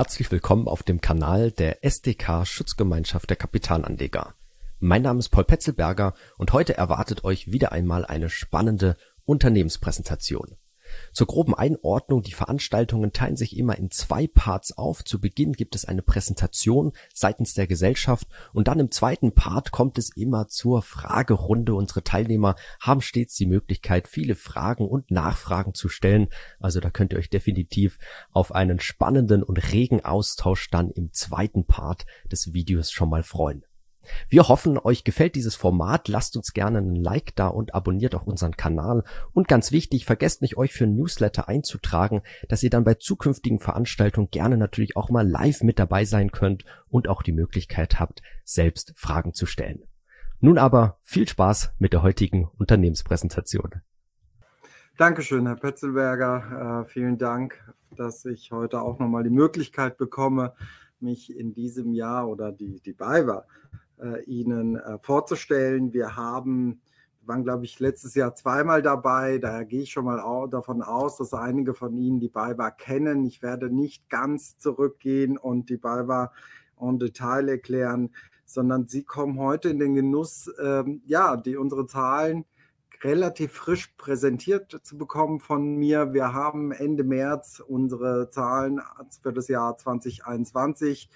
Herzlich willkommen auf dem Kanal der SDK Schutzgemeinschaft der Kapitalanleger. Mein Name ist Paul Petzelberger und heute erwartet euch wieder einmal eine spannende Unternehmenspräsentation. Zur groben Einordnung, die Veranstaltungen teilen sich immer in zwei Parts auf. Zu Beginn gibt es eine Präsentation seitens der Gesellschaft und dann im zweiten Part kommt es immer zur Fragerunde. Unsere Teilnehmer haben stets die Möglichkeit, viele Fragen und Nachfragen zu stellen. Also da könnt ihr euch definitiv auf einen spannenden und regen Austausch dann im zweiten Part des Videos schon mal freuen. Wir hoffen, euch gefällt dieses Format. Lasst uns gerne einen Like da und abonniert auch unseren Kanal. Und ganz wichtig, vergesst nicht, euch für Newsletter einzutragen, dass ihr dann bei zukünftigen Veranstaltungen gerne natürlich auch mal live mit dabei sein könnt und auch die Möglichkeit habt, selbst Fragen zu stellen. Nun aber viel Spaß mit der heutigen Unternehmenspräsentation. Dankeschön, Herr Petzelberger. Äh, vielen Dank, dass ich heute auch nochmal die Möglichkeit bekomme, mich in diesem Jahr oder die, die BayWa Ihnen äh, vorzustellen. Wir haben, waren, glaube ich, letztes Jahr zweimal dabei. Daher gehe ich schon mal au davon aus, dass einige von Ihnen die BayWa kennen. Ich werde nicht ganz zurückgehen und die BayWa en Detail erklären, sondern Sie kommen heute in den Genuss, ähm, ja, die unsere Zahlen relativ frisch präsentiert zu bekommen von mir. Wir haben Ende März unsere Zahlen für das Jahr 2021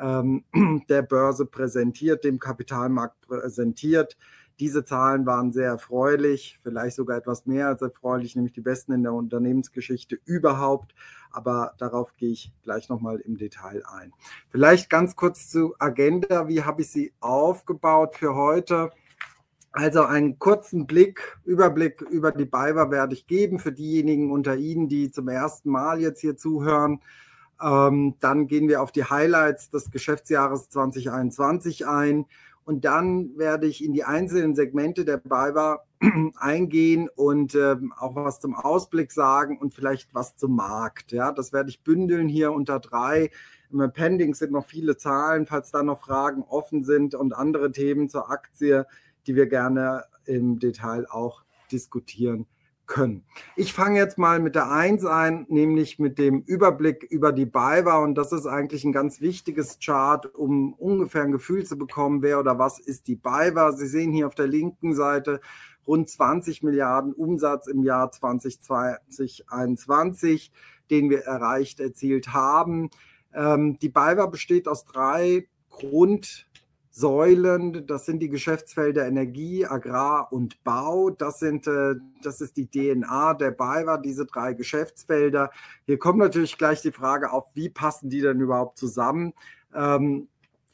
ähm, der Börse präsentiert, dem Kapitalmarkt präsentiert. Diese Zahlen waren sehr erfreulich, vielleicht sogar etwas mehr als erfreulich, nämlich die besten in der Unternehmensgeschichte überhaupt. Aber darauf gehe ich gleich nochmal im Detail ein. Vielleicht ganz kurz zu Agenda. Wie habe ich sie aufgebaut für heute? Also einen kurzen Blick, Überblick über die BayWa werde ich geben für diejenigen unter Ihnen, die zum ersten Mal jetzt hier zuhören. Ähm, dann gehen wir auf die Highlights des Geschäftsjahres 2021 ein. Und dann werde ich in die einzelnen Segmente der BayWa eingehen und ähm, auch was zum Ausblick sagen und vielleicht was zum Markt. Ja, das werde ich bündeln hier unter drei. Im Appendix sind noch viele Zahlen, falls da noch Fragen offen sind und andere Themen zur Aktie, die wir gerne im Detail auch diskutieren können. Ich fange jetzt mal mit der Eins ein, nämlich mit dem Überblick über die BayWa und das ist eigentlich ein ganz wichtiges Chart, um ungefähr ein Gefühl zu bekommen, wer oder was ist die BayWa. Sie sehen hier auf der linken Seite rund 20 Milliarden Umsatz im Jahr 2020-21, den wir erreicht, erzielt haben. Ähm, die BayWa besteht aus drei Grund Säulen, das sind die Geschäftsfelder Energie, Agrar und Bau. Das, sind, äh, das ist die DNA der BayWa, diese drei Geschäftsfelder. Hier kommt natürlich gleich die Frage auf, wie passen die denn überhaupt zusammen? Ähm,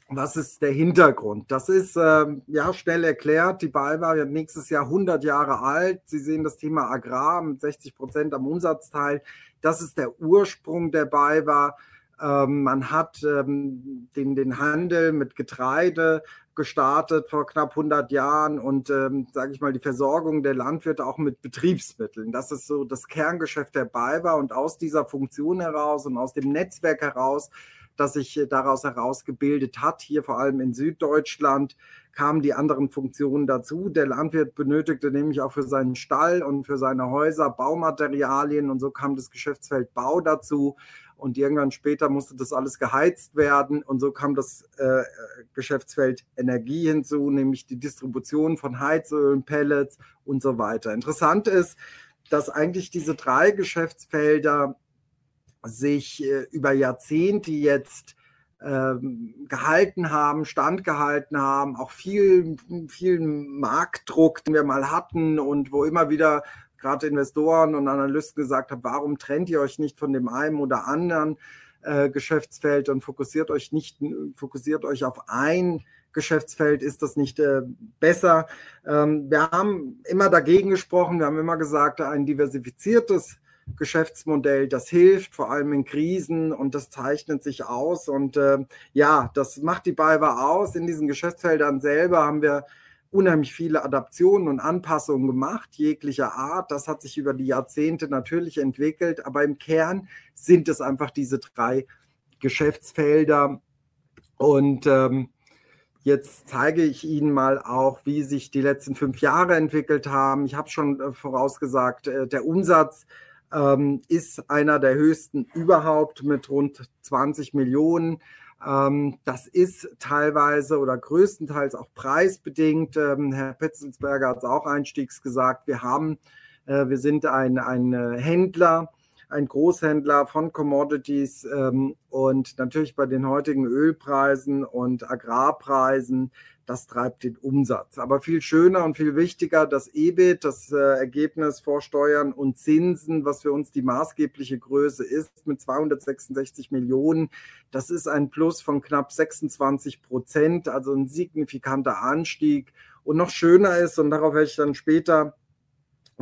was ist der Hintergrund? Das ist ähm, ja schnell erklärt. Die BayWa wird nächstes Jahr 100 Jahre alt. Sie sehen das Thema Agrar mit 60 Prozent am Umsatzteil. Das ist der Ursprung der BayWa. Ähm, man hat ähm, den, den Handel mit Getreide gestartet vor knapp 100 Jahren und, ähm, sage ich mal, die Versorgung der Landwirte auch mit Betriebsmitteln. Das ist so das Kerngeschäft der BayWa und aus dieser Funktion heraus und aus dem Netzwerk heraus, das sich daraus herausgebildet hat, hier vor allem in Süddeutschland, kamen die anderen Funktionen dazu. Der Landwirt benötigte nämlich auch für seinen Stall und für seine Häuser Baumaterialien und so kam das Geschäftsfeld Bau dazu und irgendwann später musste das alles geheizt werden und so kam das äh, Geschäftsfeld Energie hinzu, nämlich die Distribution von Heizölen, Pellets und so weiter. Interessant ist, dass eigentlich diese drei Geschäftsfelder sich äh, über Jahrzehnte jetzt ähm, gehalten haben, standgehalten haben, auch viel, viel Marktdruck, den wir mal hatten und wo immer wieder gerade Investoren und Analysten gesagt habe, warum trennt ihr euch nicht von dem einen oder anderen äh, Geschäftsfeld und fokussiert euch nicht, fokussiert euch auf ein Geschäftsfeld, ist das nicht äh, besser? Ähm, wir haben immer dagegen gesprochen, wir haben immer gesagt, ein diversifiziertes Geschäftsmodell, das hilft, vor allem in Krisen und das zeichnet sich aus. Und äh, ja, das macht die BayWa aus. In diesen Geschäftsfeldern selber haben wir unheimlich viele Adaptionen und Anpassungen gemacht, jeglicher Art. Das hat sich über die Jahrzehnte natürlich entwickelt, aber im Kern sind es einfach diese drei Geschäftsfelder. Und ähm, jetzt zeige ich Ihnen mal auch, wie sich die letzten fünf Jahre entwickelt haben. Ich habe schon äh, vorausgesagt, äh, der Umsatz ähm, ist einer der höchsten überhaupt mit rund 20 Millionen. Ähm, das ist teilweise oder größtenteils auch preisbedingt. Ähm, Herr Petzelsberger hat es auch einstiegs gesagt. Wir haben, äh, wir sind ein, ein äh, Händler, ein Großhändler von Commodities ähm, und natürlich bei den heutigen Ölpreisen und Agrarpreisen das treibt den Umsatz. Aber viel schöner und viel wichtiger, das EBIT, das äh, Ergebnis vor Steuern und Zinsen, was für uns die maßgebliche Größe ist, mit 266 Millionen. Das ist ein Plus von knapp 26 Prozent, also ein signifikanter Anstieg. Und noch schöner ist, und darauf werde ich dann später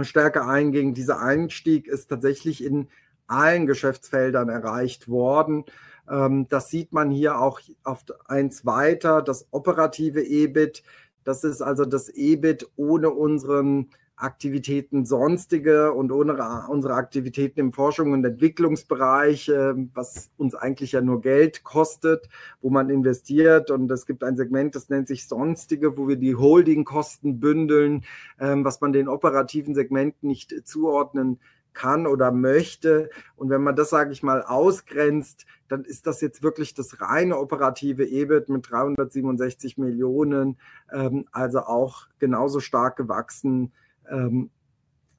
stärker eingehen, dieser Einstieg ist tatsächlich in allen Geschäftsfeldern erreicht worden. Ähm, das sieht man hier auch auf eins weiter, das operative EBIT. Das ist also das EBIT ohne unseren Aktivitäten sonstige und ohne unsere Aktivitäten im Forschung- und Entwicklungsbereich, ähm, was uns eigentlich ja nur Geld kostet, wo man investiert. Und es gibt ein Segment, das nennt sich sonstige, wo wir die Holdingkosten bündeln, ähm, was man den operativen Segmenten nicht zuordnen kann oder möchte. Und wenn man das, sage ich mal, ausgrenzt, dann ist das jetzt wirklich das reine operative EBIT mit 367 Millionen, ähm, also auch genauso stark gewachsen ähm,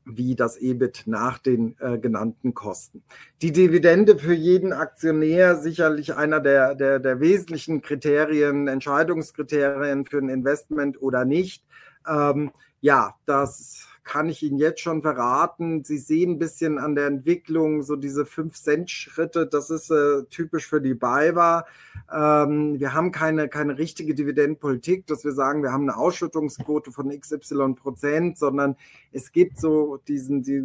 wie das EBIT nach den äh, genannten Kosten. Die Dividende für jeden Aktionär sicherlich einer der, der, der wesentlichen Kriterien, Entscheidungskriterien für ein Investment oder nicht. Ähm, ja, das kann ich Ihnen jetzt schon verraten. Sie sehen ein bisschen an der Entwicklung so diese 5-Cent-Schritte. Das ist äh, typisch für die BayWa. Ähm, wir haben keine, keine richtige Dividendenpolitik, dass wir sagen, wir haben eine Ausschüttungsquote von XY Prozent, sondern es gibt so diesen, die,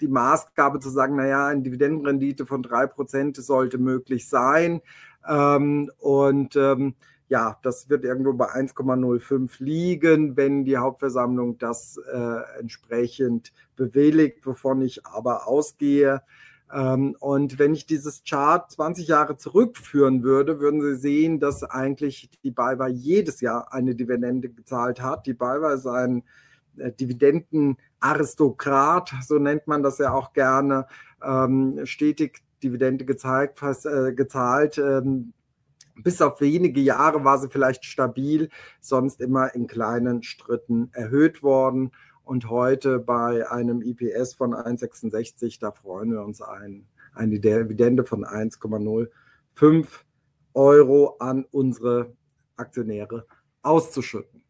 die Maßgabe zu sagen, naja, eine Dividendenrendite von 3 Prozent sollte möglich sein. Ähm, und ähm, ja, das wird irgendwo bei 1,05 liegen, wenn die Hauptversammlung das äh, entsprechend bewilligt, wovon ich aber ausgehe. Ähm, und wenn ich dieses Chart 20 Jahre zurückführen würde, würden Sie sehen, dass eigentlich die BayWa jedes Jahr eine Dividende gezahlt hat. Die BayWa ist ein äh, Dividendenaristokrat, so nennt man das ja auch gerne, ähm, stetig Dividende gezeigt, fast, äh, gezahlt. Ähm, bis auf wenige Jahre war sie vielleicht stabil, sonst immer in kleinen Schritten erhöht worden. Und heute bei einem IPS von 1,66, da freuen wir uns ein, eine Dividende von 1,05 Euro an unsere Aktionäre auszuschütten.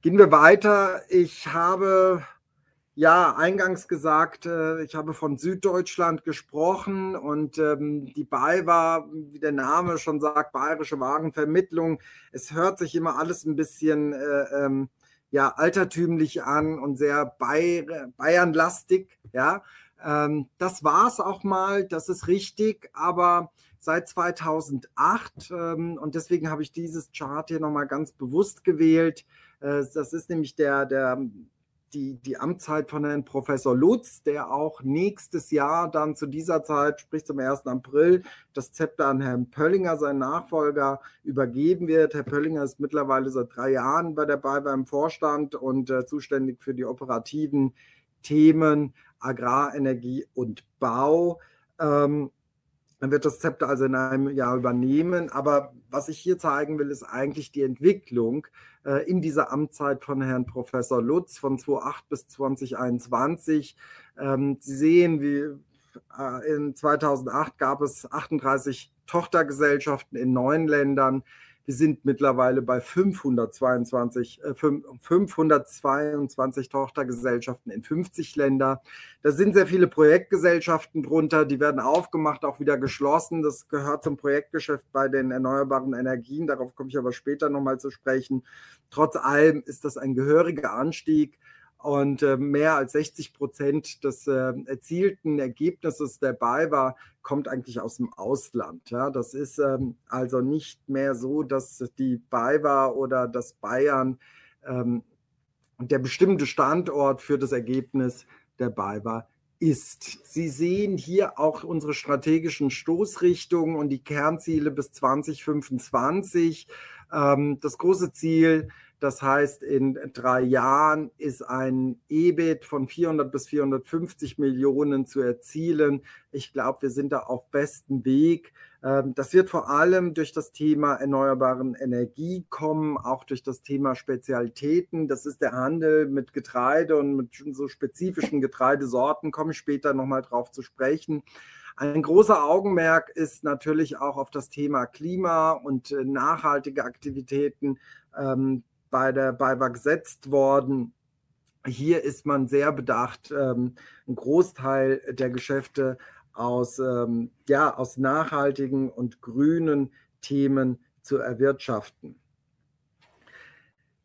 Gehen wir weiter. Ich habe ja, eingangs gesagt, äh, ich habe von Süddeutschland gesprochen und ähm, die BayWa, wie der Name schon sagt, Bayerische Wagenvermittlung. Es hört sich immer alles ein bisschen äh, ähm, ja, altertümlich an und sehr Bayernlastig. Ja, ähm, das war es auch mal, das ist richtig, aber seit 2008 ähm, und deswegen habe ich dieses Chart hier nochmal ganz bewusst gewählt. Äh, das ist nämlich der, der die, die Amtszeit von Herrn Professor Lutz, der auch nächstes Jahr dann zu dieser Zeit, sprich zum 1. April, das Zepter an Herrn Pöllinger, seinen Nachfolger, übergeben wird. Herr Pöllinger ist mittlerweile seit drei Jahren bei der BayWa im Vorstand und äh, zuständig für die operativen Themen Agrar, Energie und Bau. Ähm, dann wird das Zepter also in einem Jahr übernehmen. Aber was ich hier zeigen will, ist eigentlich die Entwicklung äh, in dieser Amtszeit von Herrn Professor Lutz von 2008 bis 2021. Ähm, Sie sehen, wie äh, in 2008 gab es 38 Tochtergesellschaften in neun Ländern. Wir sind mittlerweile bei 522, äh, 522 Tochtergesellschaften in 50 Ländern. Da sind sehr viele Projektgesellschaften drunter, die werden aufgemacht, auch wieder geschlossen. Das gehört zum Projektgeschäft bei den erneuerbaren Energien. Darauf komme ich aber später nochmal zu sprechen. Trotz allem ist das ein gehöriger Anstieg. Und äh, mehr als 60 Prozent des äh, erzielten Ergebnisses der BayWa kommt eigentlich aus dem Ausland. Ja? Das ist ähm, also nicht mehr so, dass die BayWa oder das Bayern ähm, der bestimmte Standort für das Ergebnis der BayWa ist. Sie sehen hier auch unsere strategischen Stoßrichtungen und die Kernziele bis 2025. Ähm, das große Ziel Das heißt, in drei Jahren ist ein EBIT von 400 bis 450 Millionen zu erzielen. Ich glaube, wir sind da auf bestem Weg. Ähm, das wird vor allem durch das Thema erneuerbaren Energie kommen, auch durch das Thema Spezialitäten. Das ist der Handel mit Getreide und mit so spezifischen Getreidesorten, komme ich später nochmal drauf zu sprechen. Ein großer Augenmerk ist natürlich auch auf das Thema Klima und äh, nachhaltige Aktivitäten. Ähm, bei der BayWa gesetzt worden. Hier ist man sehr bedacht, ähm, einen Großteil der Geschäfte aus, ähm, ja, aus nachhaltigen und grünen Themen zu erwirtschaften.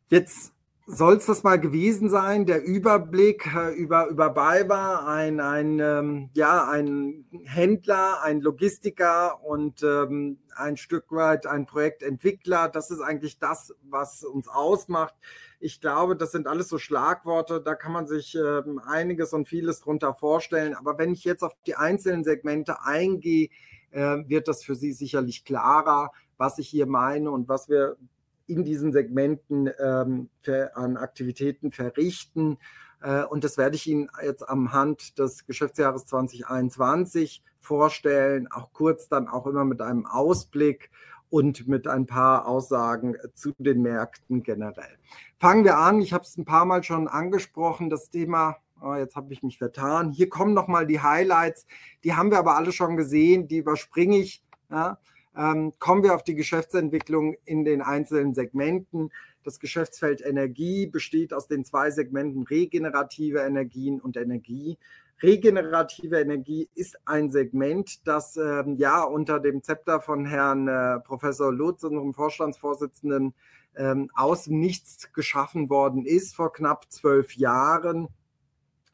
Jetzt soll es das mal gewesen sein, der Überblick äh, über, über BayWa, ein, ein, ähm, ja, ein Händler, ein Logistiker und ähm, ein Stück weit ein Projektentwickler. Das ist eigentlich das, was uns ausmacht. Ich glaube, das sind alles so Schlagworte, da kann man sich ähm, einiges und vieles drunter vorstellen. Aber wenn ich jetzt auf die einzelnen Segmente eingehe, äh, wird das für Sie sicherlich klarer, was ich hier meine und was wir in diesen Segmenten ähm, für, an Aktivitäten verrichten. Äh, und das werde ich Ihnen jetzt am Hand des Geschäftsjahres 2021 vorstellen, auch kurz dann auch immer mit einem Ausblick und mit ein paar Aussagen zu den Märkten generell. Fangen wir an. Ich habe es ein paar Mal schon angesprochen, das Thema. Oh, jetzt habe ich mich vertan. Hier kommen nochmal die Highlights. Die haben wir aber alle schon gesehen. Die überspringe ich. Ja. Ähm, kommen wir auf die Geschäftsentwicklung in den einzelnen Segmenten. Das Geschäftsfeld Energie besteht aus den zwei Segmenten regenerative Energien und Energie. Regenerative Energie ist ein Segment, das ähm, ja unter dem Zepter von Herrn äh, Professor Lutz, unserem Vorstandsvorsitzenden, ähm, aus Nichts geschaffen worden ist vor knapp zwölf Jahren.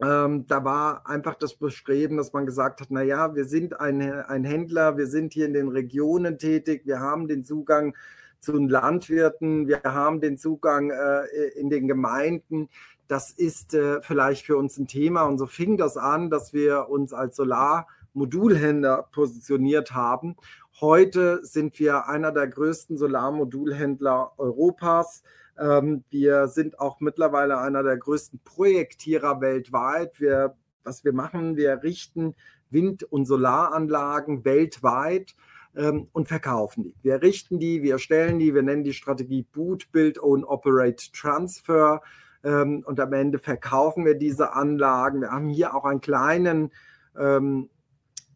Ähm, da war einfach das Bestreben, dass man gesagt hat, naja, wir sind ein, ein Händler, wir sind hier in den Regionen tätig, wir haben den Zugang zu den Landwirten, wir haben den Zugang äh, in den Gemeinden. Das ist äh, vielleicht für uns ein Thema. Und so fing das an, dass wir uns als Solarmodulhändler positioniert haben. Heute sind wir einer der größten Solarmodulhändler Europas. Ähm, wir sind auch mittlerweile einer der größten Projektierer weltweit. Wir, was wir machen, wir richten Wind- und Solaranlagen weltweit ähm, und verkaufen die. Wir richten die, wir stellen die, wir nennen die Strategie Boot, Build, Own, Operate, Transfer. Ähm, und am Ende verkaufen wir diese Anlagen. Wir haben hier auch einen kleinen ähm,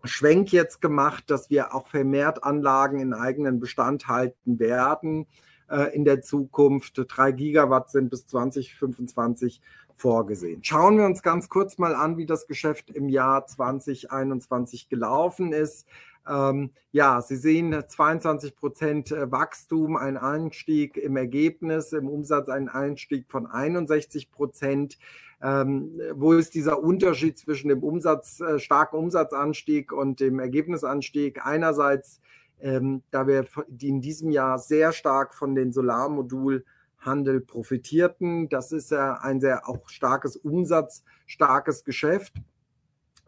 Schwenk jetzt gemacht, dass wir auch vermehrt Anlagen in eigenen Bestand halten werden äh, in der Zukunft. Drei Gigawatt sind bis 2025 vorgesehen. Schauen wir uns ganz kurz mal an, wie das Geschäft im Jahr 2021 gelaufen ist. Ähm, ja, Sie sehen 22 Prozent Wachstum, ein Anstieg im Ergebnis, im Umsatz ein Anstieg von 61 Prozent. Ähm, wo ist dieser Unterschied zwischen dem Umsatz, äh, starken Umsatzanstieg und dem Ergebnisanstieg? Einerseits ähm, da wir in diesem Jahr sehr stark von den Solarmodulhandel profitierten. Das ist ja ein sehr auch starkes umsatzstarkes Geschäft.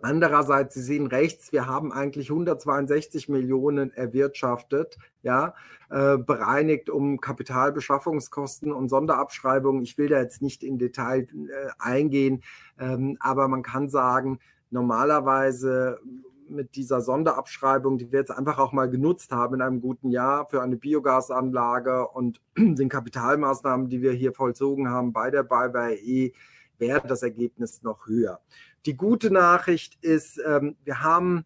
Andererseits, Sie sehen rechts, wir haben eigentlich 162 Millionen erwirtschaftet, ja, äh, bereinigt um Kapitalbeschaffungskosten und Sonderabschreibungen. Ich will da jetzt nicht in Detail äh, eingehen, ähm, aber man kann sagen, normalerweise mit dieser Sonderabschreibung, die wir jetzt einfach auch mal genutzt haben in einem guten Jahr für eine Biogasanlage und den Kapitalmaßnahmen, die wir hier vollzogen haben bei der BayWa wäre das Ergebnis noch höher. Die gute Nachricht ist, ähm, wir haben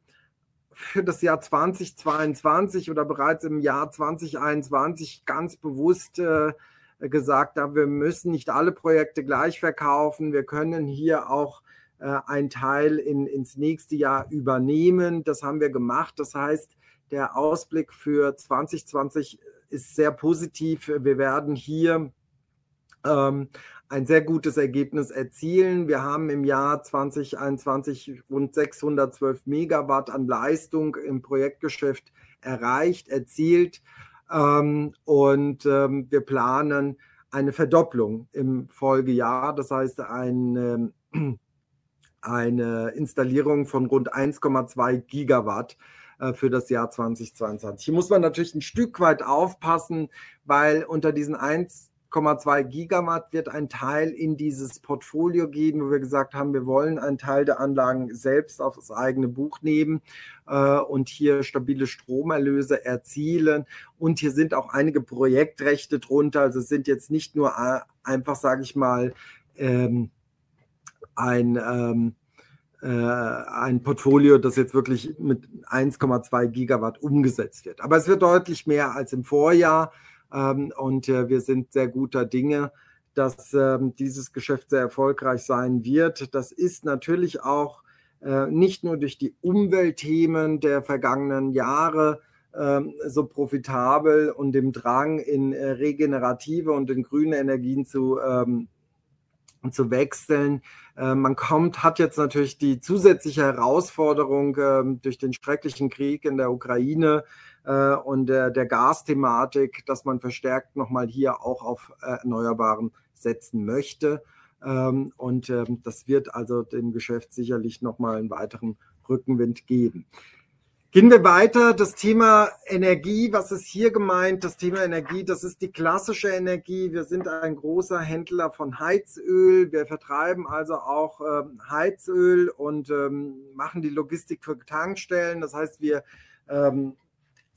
für das Jahr 2022 oder bereits im Jahr 2021 ganz bewusst äh, gesagt, wir müssen nicht alle Projekte gleich verkaufen. Wir können hier auch äh, einen Teil in, ins nächste Jahr übernehmen. Das haben wir gemacht. Das heißt, der Ausblick für 2020 ist sehr positiv. Wir werden hier ähm, ein sehr gutes Ergebnis erzielen. Wir haben im Jahr 2021 rund 612 Megawatt an Leistung im Projektgeschäft erreicht, erzielt. Ähm, und ähm, wir planen eine Verdopplung im Folgejahr. Das heißt, ein ähm, eine Installierung von rund 1,2 Gigawatt äh, für das Jahr 2022. Hier muss man natürlich ein Stück weit aufpassen, weil unter diesen 1,2 1,2 Gigawatt wird ein Teil in dieses Portfolio gehen, wo wir gesagt haben, wir wollen einen Teil der Anlagen selbst auf das eigene Buch nehmen äh, und hier stabile Stromerlöse erzielen. Und hier sind auch einige Projektrechte drunter. Also es sind jetzt nicht nur äh, einfach, sage ich mal, ähm, ein ähm, äh, ein Portfolio, das jetzt wirklich mit 1,2 Gigawatt umgesetzt wird. Aber es wird deutlich mehr als im Vorjahr ähm, und äh, wir sind sehr guter Dinge, dass ähm, dieses Geschäft sehr erfolgreich sein wird. Das ist natürlich auch äh, nicht nur durch die Umweltthemen der vergangenen Jahre ähm, so profitabel und dem Drang in regenerative und in grüne Energien zu zu wechseln. Äh, man kommt, hat jetzt natürlich die zusätzliche Herausforderung äh, durch den schrecklichen Krieg in der Ukraine äh, und der, der Gasthematik, dass man verstärkt nochmal hier auch auf Erneuerbaren setzen möchte. Ähm, und ähm, das wird also dem Geschäft sicherlich nochmal einen weiteren Rückenwind geben. Gehen wir weiter. Das Thema Energie, was ist hier gemeint? Das Thema Energie, das ist die klassische Energie. Wir sind ein großer Händler von Heizöl. Wir vertreiben also auch ähm, Heizöl und ähm, machen die Logistik für Tankstellen. Das heißt, wir ähm,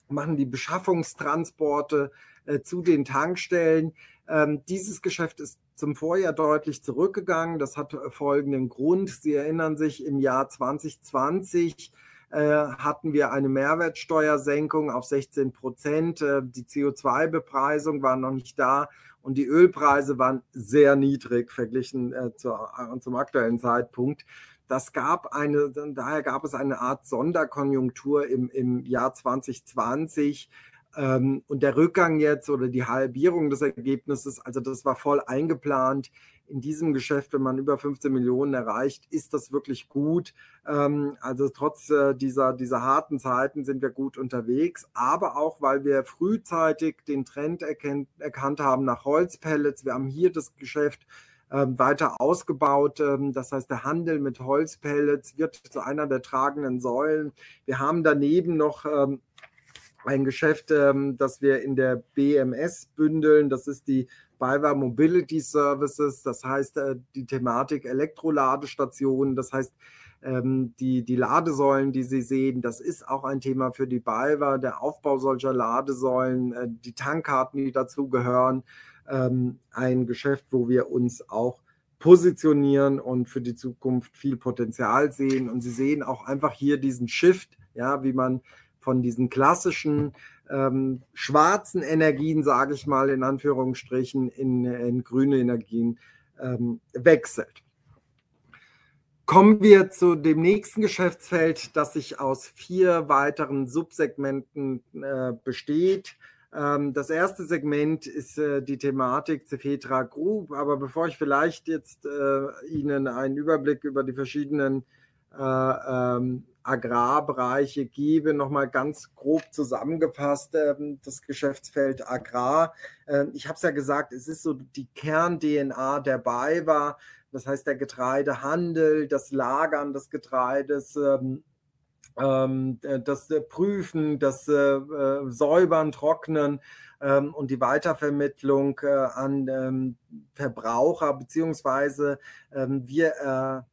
machen die Beschaffungstransporte äh, zu den Tankstellen. Ähm, dieses Geschäft ist zum Vorjahr deutlich zurückgegangen. Das hat folgenden Grund. Sie erinnern sich, im Jahr 2020 äh, hatten wir eine Mehrwertsteuersenkung auf 16 Prozent. Äh, die CO2-Bepreisung war noch nicht da und die Ölpreise waren sehr niedrig verglichen äh, zum aktuellen Zeitpunkt. Das gab eine, daher gab es eine Art Sonderkonjunktur im, im Jahr 2020. Ähm, und der Rückgang jetzt oder die Halbierung des Ergebnisses, also das war voll eingeplant in diesem Geschäft, wenn man über 15 Millionen erreicht, ist das wirklich gut. Ähm, also trotz äh, dieser, dieser harten Zeiten sind wir gut unterwegs, aber auch, weil wir frühzeitig den Trend erkennt, erkannt haben nach Holzpellets. Wir haben hier das Geschäft ähm, weiter ausgebaut. Ähm, das heißt, der Handel mit Holzpellets wird zu einer der tragenden Säulen. Wir haben daneben noch ein Geschäft, das wir in der BMS bündeln. Das ist die BayWa Mobility Services, das heißt äh, die Thematik Elektroladestationen, das heißt ähm, die, die Ladesäulen, die Sie sehen, das ist auch ein Thema für die BayWa, der Aufbau solcher Ladesäulen, äh, die Tankkarten, die dazugehören, ähm, ein Geschäft, wo wir uns auch positionieren und für die Zukunft viel Potenzial sehen. Und Sie sehen auch einfach hier diesen Shift, ja, wie man von diesen klassischen ähm, schwarzen Energien, sage ich mal in Anführungsstrichen, in, in grüne Energien ähm, wechselt. Kommen wir zu dem nächsten Geschäftsfeld, das sich aus vier weiteren Subsegmenten äh, besteht. Ähm, das erste Segment ist äh, die Thematik Cefetra Group. Aber bevor ich vielleicht jetzt äh, Ihnen einen Überblick über die verschiedenen äh, ähm, Agrarbereiche gebe. Nochmal ganz grob zusammengefasst, ähm, das Geschäftsfeld Agrar. Ähm, ich habe es ja gesagt, es ist so die Kern-DNA der BayWa. Das heißt, der Getreidehandel, das Lagern des Getreides, ähm, das Prüfen, das äh, Säubern, Trocknen und die Weitervermittlung äh, an Verbraucher, beziehungsweise wir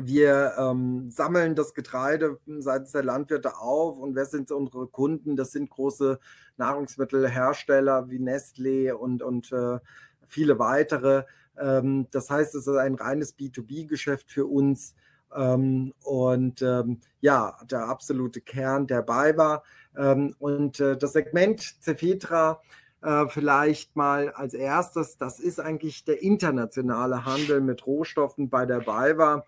wir ähm, sammeln das Getreide seitens der Landwirte auf und wer sind unsere Kunden? Das sind große Nahrungsmittelhersteller wie Nestlé und, und äh, viele weitere. Ähm, das heißt, es ist ein reines B2B-Geschäft für uns ähm, und ähm, ja, der absolute Kern der war. Ähm, und äh, das Segment Cefetra äh, vielleicht mal als erstes, das ist eigentlich der internationale Handel mit Rohstoffen bei der BayWa.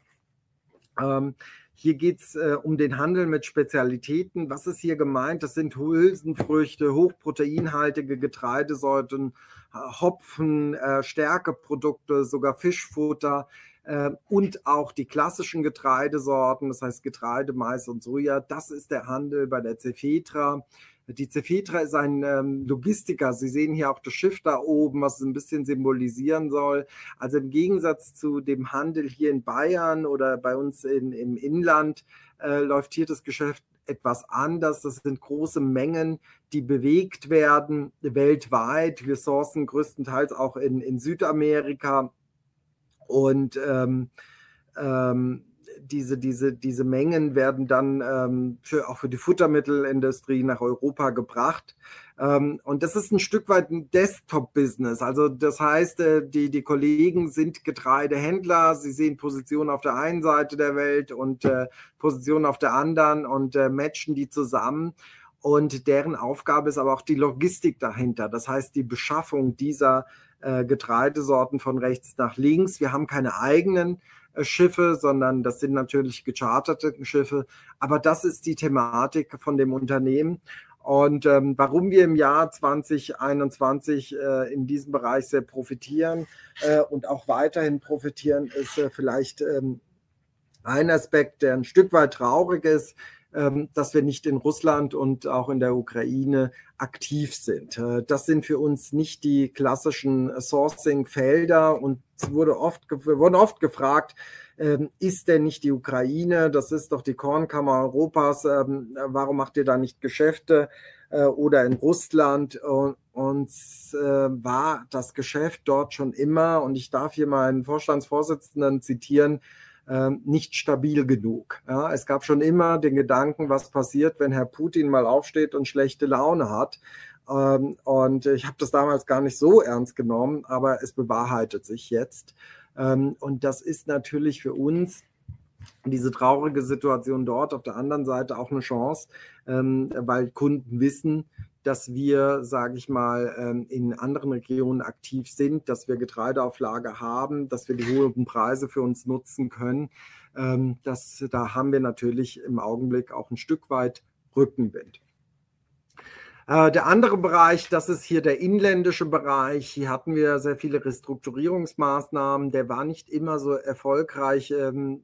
Ähm, hier geht es äh, um den Handel mit Spezialitäten. Was ist hier gemeint? Das sind Hülsenfrüchte, hochproteinhaltige Getreidesorten, äh, Hopfen, äh, Stärkeprodukte, sogar Fischfutter äh, und auch die klassischen Getreidesorten, das heißt Getreide, Mais und Soja. Das ist der Handel bei der Cefetra. Die Cefetra ist ein ähm, Logistiker. Sie sehen hier auch das Schiff da oben, was es ein bisschen symbolisieren soll. Also im Gegensatz zu dem Handel hier in Bayern oder bei uns in, im Inland äh, läuft hier das Geschäft etwas anders. Das sind große Mengen, die bewegt werden weltweit. Wir sourcen größtenteils auch in, in Südamerika und ähm, ähm, diese, diese, diese Mengen werden dann ähm, für, auch für die Futtermittelindustrie nach Europa gebracht. Ähm, und das ist ein Stück weit ein Desktop-Business. Also das heißt, äh, die, die Kollegen sind Getreidehändler, sie sehen Positionen auf der einen Seite der Welt und äh, Positionen auf der anderen und äh, matchen die zusammen. Und deren Aufgabe ist aber auch die Logistik dahinter. Das heißt, die Beschaffung dieser äh, Getreidesorten von rechts nach links. Wir haben keine eigenen Schiffe, sondern das sind natürlich gecharterte Schiffe. Aber das ist die Thematik von dem Unternehmen. Und ähm, warum wir im Jahr 2021 äh, in diesem Bereich sehr profitieren äh, und auch weiterhin profitieren, ist äh, vielleicht ähm, ein Aspekt, der ein Stück weit traurig ist, dass wir nicht in Russland und auch in der Ukraine aktiv sind. Äh, das sind für uns nicht die klassischen Sourcing-Felder und es wurde oft, wurden oft gefragt, ähm, ist denn nicht die Ukraine, das ist doch die Kornkammer Europas, ähm, warum macht ihr da nicht Geschäfte äh, oder in Russland? Und äh, war das Geschäft dort schon immer, und ich darf hier meinen Vorstandsvorsitzenden zitieren, ähm, nicht stabil genug. Ja, es gab schon immer den Gedanken, was passiert, wenn Herr Putin mal aufsteht und schlechte Laune hat. Ähm, und ich habe das damals gar nicht so ernst genommen, aber es bewahrheitet sich jetzt. Ähm, und das ist natürlich für uns diese traurige Situation dort auf der anderen Seite auch eine Chance, weil Kunden wissen, dass wir, sage ich mal, ähm, in anderen Regionen aktiv sind, dass wir Getreideauflage haben, dass wir die hohen Preise für uns nutzen können. Ähm, das, da haben wir natürlich im Augenblick auch ein Stück weit Rückenwind. Äh, der andere Bereich, das ist hier der inländische Bereich. Hier hatten wir sehr viele Restrukturierungsmaßnahmen. Der war nicht immer so erfolgreich, ähm,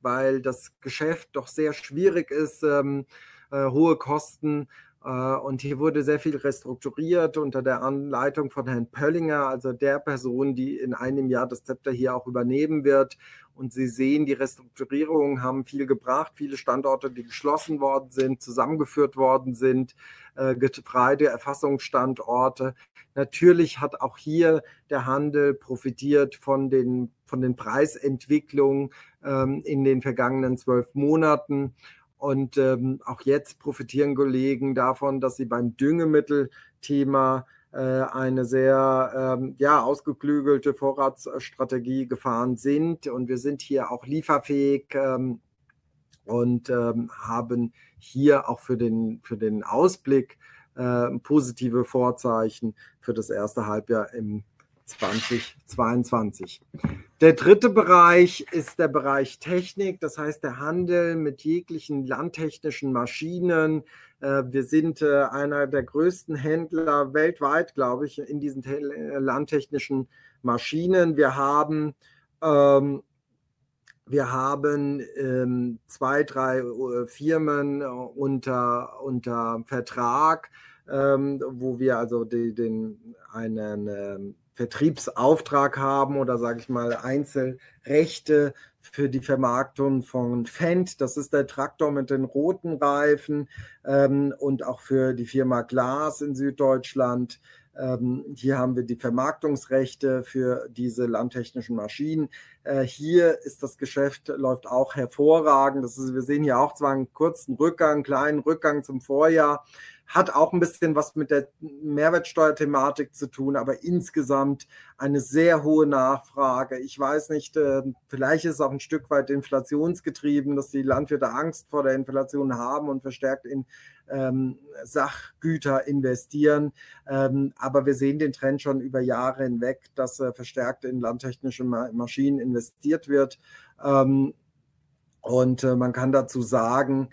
weil das Geschäft doch sehr schwierig ist, äh, hohe Kosten und hier wurde sehr viel restrukturiert unter der Anleitung von Herrn Pöllinger, also der Person, die in einem Jahr das Zepter hier auch übernehmen wird. Und Sie sehen, die Restrukturierungen haben viel gebracht. Viele Standorte, die geschlossen worden sind, zusammengeführt worden sind, äh, Getreideerfassungsstandorte. Natürlich hat auch hier der Handel profitiert von den, von den Preisentwicklungen ähm, in den vergangenen zwölf Monaten. Und ähm, auch jetzt profitieren Kollegen davon, dass sie beim Düngemittelthema äh, eine sehr ähm, ja, ausgeklügelte Vorratsstrategie gefahren sind. Und wir sind hier auch lieferfähig ähm, und ähm, haben hier auch für den, für den Ausblick äh, positive Vorzeichen für das erste Halbjahr im 2022. Der dritte Bereich ist der Bereich Technik, das heißt der Handel mit jeglichen landtechnischen Maschinen. Äh, wir sind äh, einer der größten Händler weltweit, glaube ich, in diesen äh, landtechnischen Maschinen. Wir haben, ähm, wir haben ähm, zwei, drei Firmen unter, unter Vertrag, ähm, wo wir also die, den, einen ähm, Vertriebsauftrag haben oder sage ich mal Einzelrechte für die Vermarktung von Fendt. Das ist der Traktor mit den roten Reifen ähm, und auch für die Firma Glas in Süddeutschland. Ähm, hier haben wir die Vermarktungsrechte für diese landtechnischen Maschinen. Äh, hier ist das Geschäft, läuft auch hervorragend. Das ist, wir sehen hier auch zwar einen kurzen Rückgang, kleinen Rückgang zum Vorjahr, hat auch ein bisschen was mit der Mehrwertsteuerthematik zu tun, aber insgesamt eine sehr hohe Nachfrage. Ich weiß nicht, ähm, vielleicht ist es auch ein Stück weit inflationsgetrieben, dass die Landwirte Angst vor der Inflation haben und verstärkt in ähm, Sachgüter investieren. Ähm, aber wir sehen den Trend schon über Jahre hinweg, dass äh, verstärkt in landtechnische Maschinen investiert wird. Ähm, und äh, man kann dazu sagen,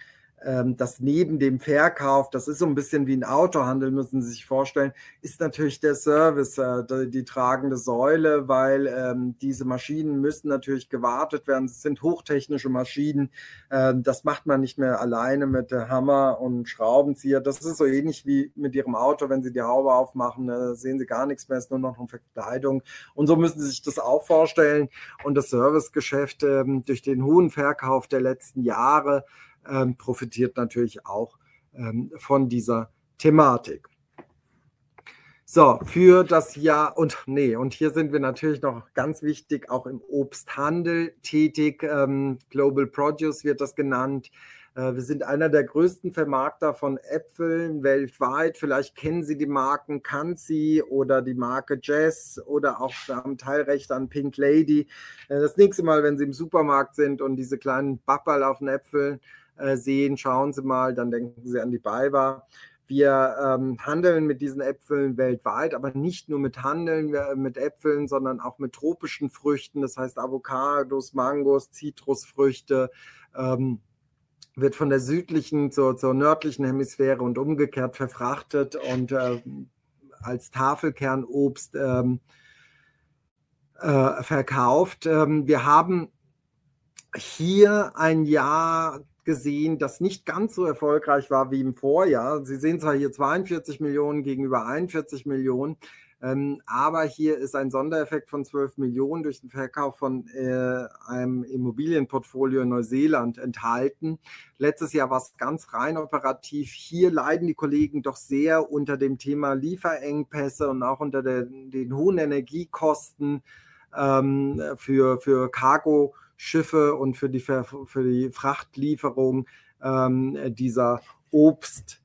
dass neben dem Verkauf, das ist so ein bisschen wie ein Autohandel, müssen Sie sich vorstellen, ist natürlich der Service äh, die, tragende Säule, weil ähm, diese Maschinen müssen natürlich gewartet werden. Es sind hochtechnische Maschinen. Ähm, das macht man nicht mehr alleine mit Hammer und Schraubenzieher. Das ist so ähnlich wie mit Ihrem Auto, wenn Sie die Haube aufmachen, äh, sehen Sie gar nichts mehr, es ist nur noch eine Verkleidung. Und so müssen Sie sich das auch vorstellen. Und das Servicegeschäft ähm, durch den hohen Verkauf der letzten Jahre ähm, profitiert natürlich auch ähm, von dieser Thematik. So, für das Jahr und nee, und hier sind wir natürlich noch ganz wichtig, auch im Obsthandel tätig. Ähm, Global Produce wird das genannt. Äh, wir sind einer der größten Vermarkter von Äpfeln weltweit. Vielleicht kennen Sie die Marken Kanzi oder die Marke Jazz oder auch haben Teilrecht an Pink Lady. Äh, das nächste Mal, wenn Sie im Supermarkt sind und diese kleinen Bappel auf den Äpfeln äh, sehen, schauen Sie mal, dann denken Sie an die BayWa. Wir ähm, handeln mit diesen Äpfeln weltweit, aber nicht nur mit Handeln mit Äpfeln, sondern auch mit tropischen Früchten, das heißt Avocados, Mangos, Zitrusfrüchte. Ähm, wird von der südlichen zur, zur nördlichen Hemisphäre und umgekehrt verfrachtet und äh, als Tafelkernobst ähm, äh, verkauft. Ähm, wir haben hier ein Jahr gesehen, das nicht ganz so erfolgreich war wie im Vorjahr. Sie sehen zwar hier 42 Millionen gegenüber 41 Millionen, ähm, aber hier ist ein Sondereffekt von 12 Millionen durch den Verkauf von äh, einem Immobilienportfolio in Neuseeland enthalten. Letztes Jahr war es ganz rein operativ. Hier leiden die Kollegen doch sehr unter dem Thema Lieferengpässe und auch unter der, den hohen Energiekosten ähm, für, für Cargo-Schiffe und für die, für die Frachtlieferung ähm, dieser Obst.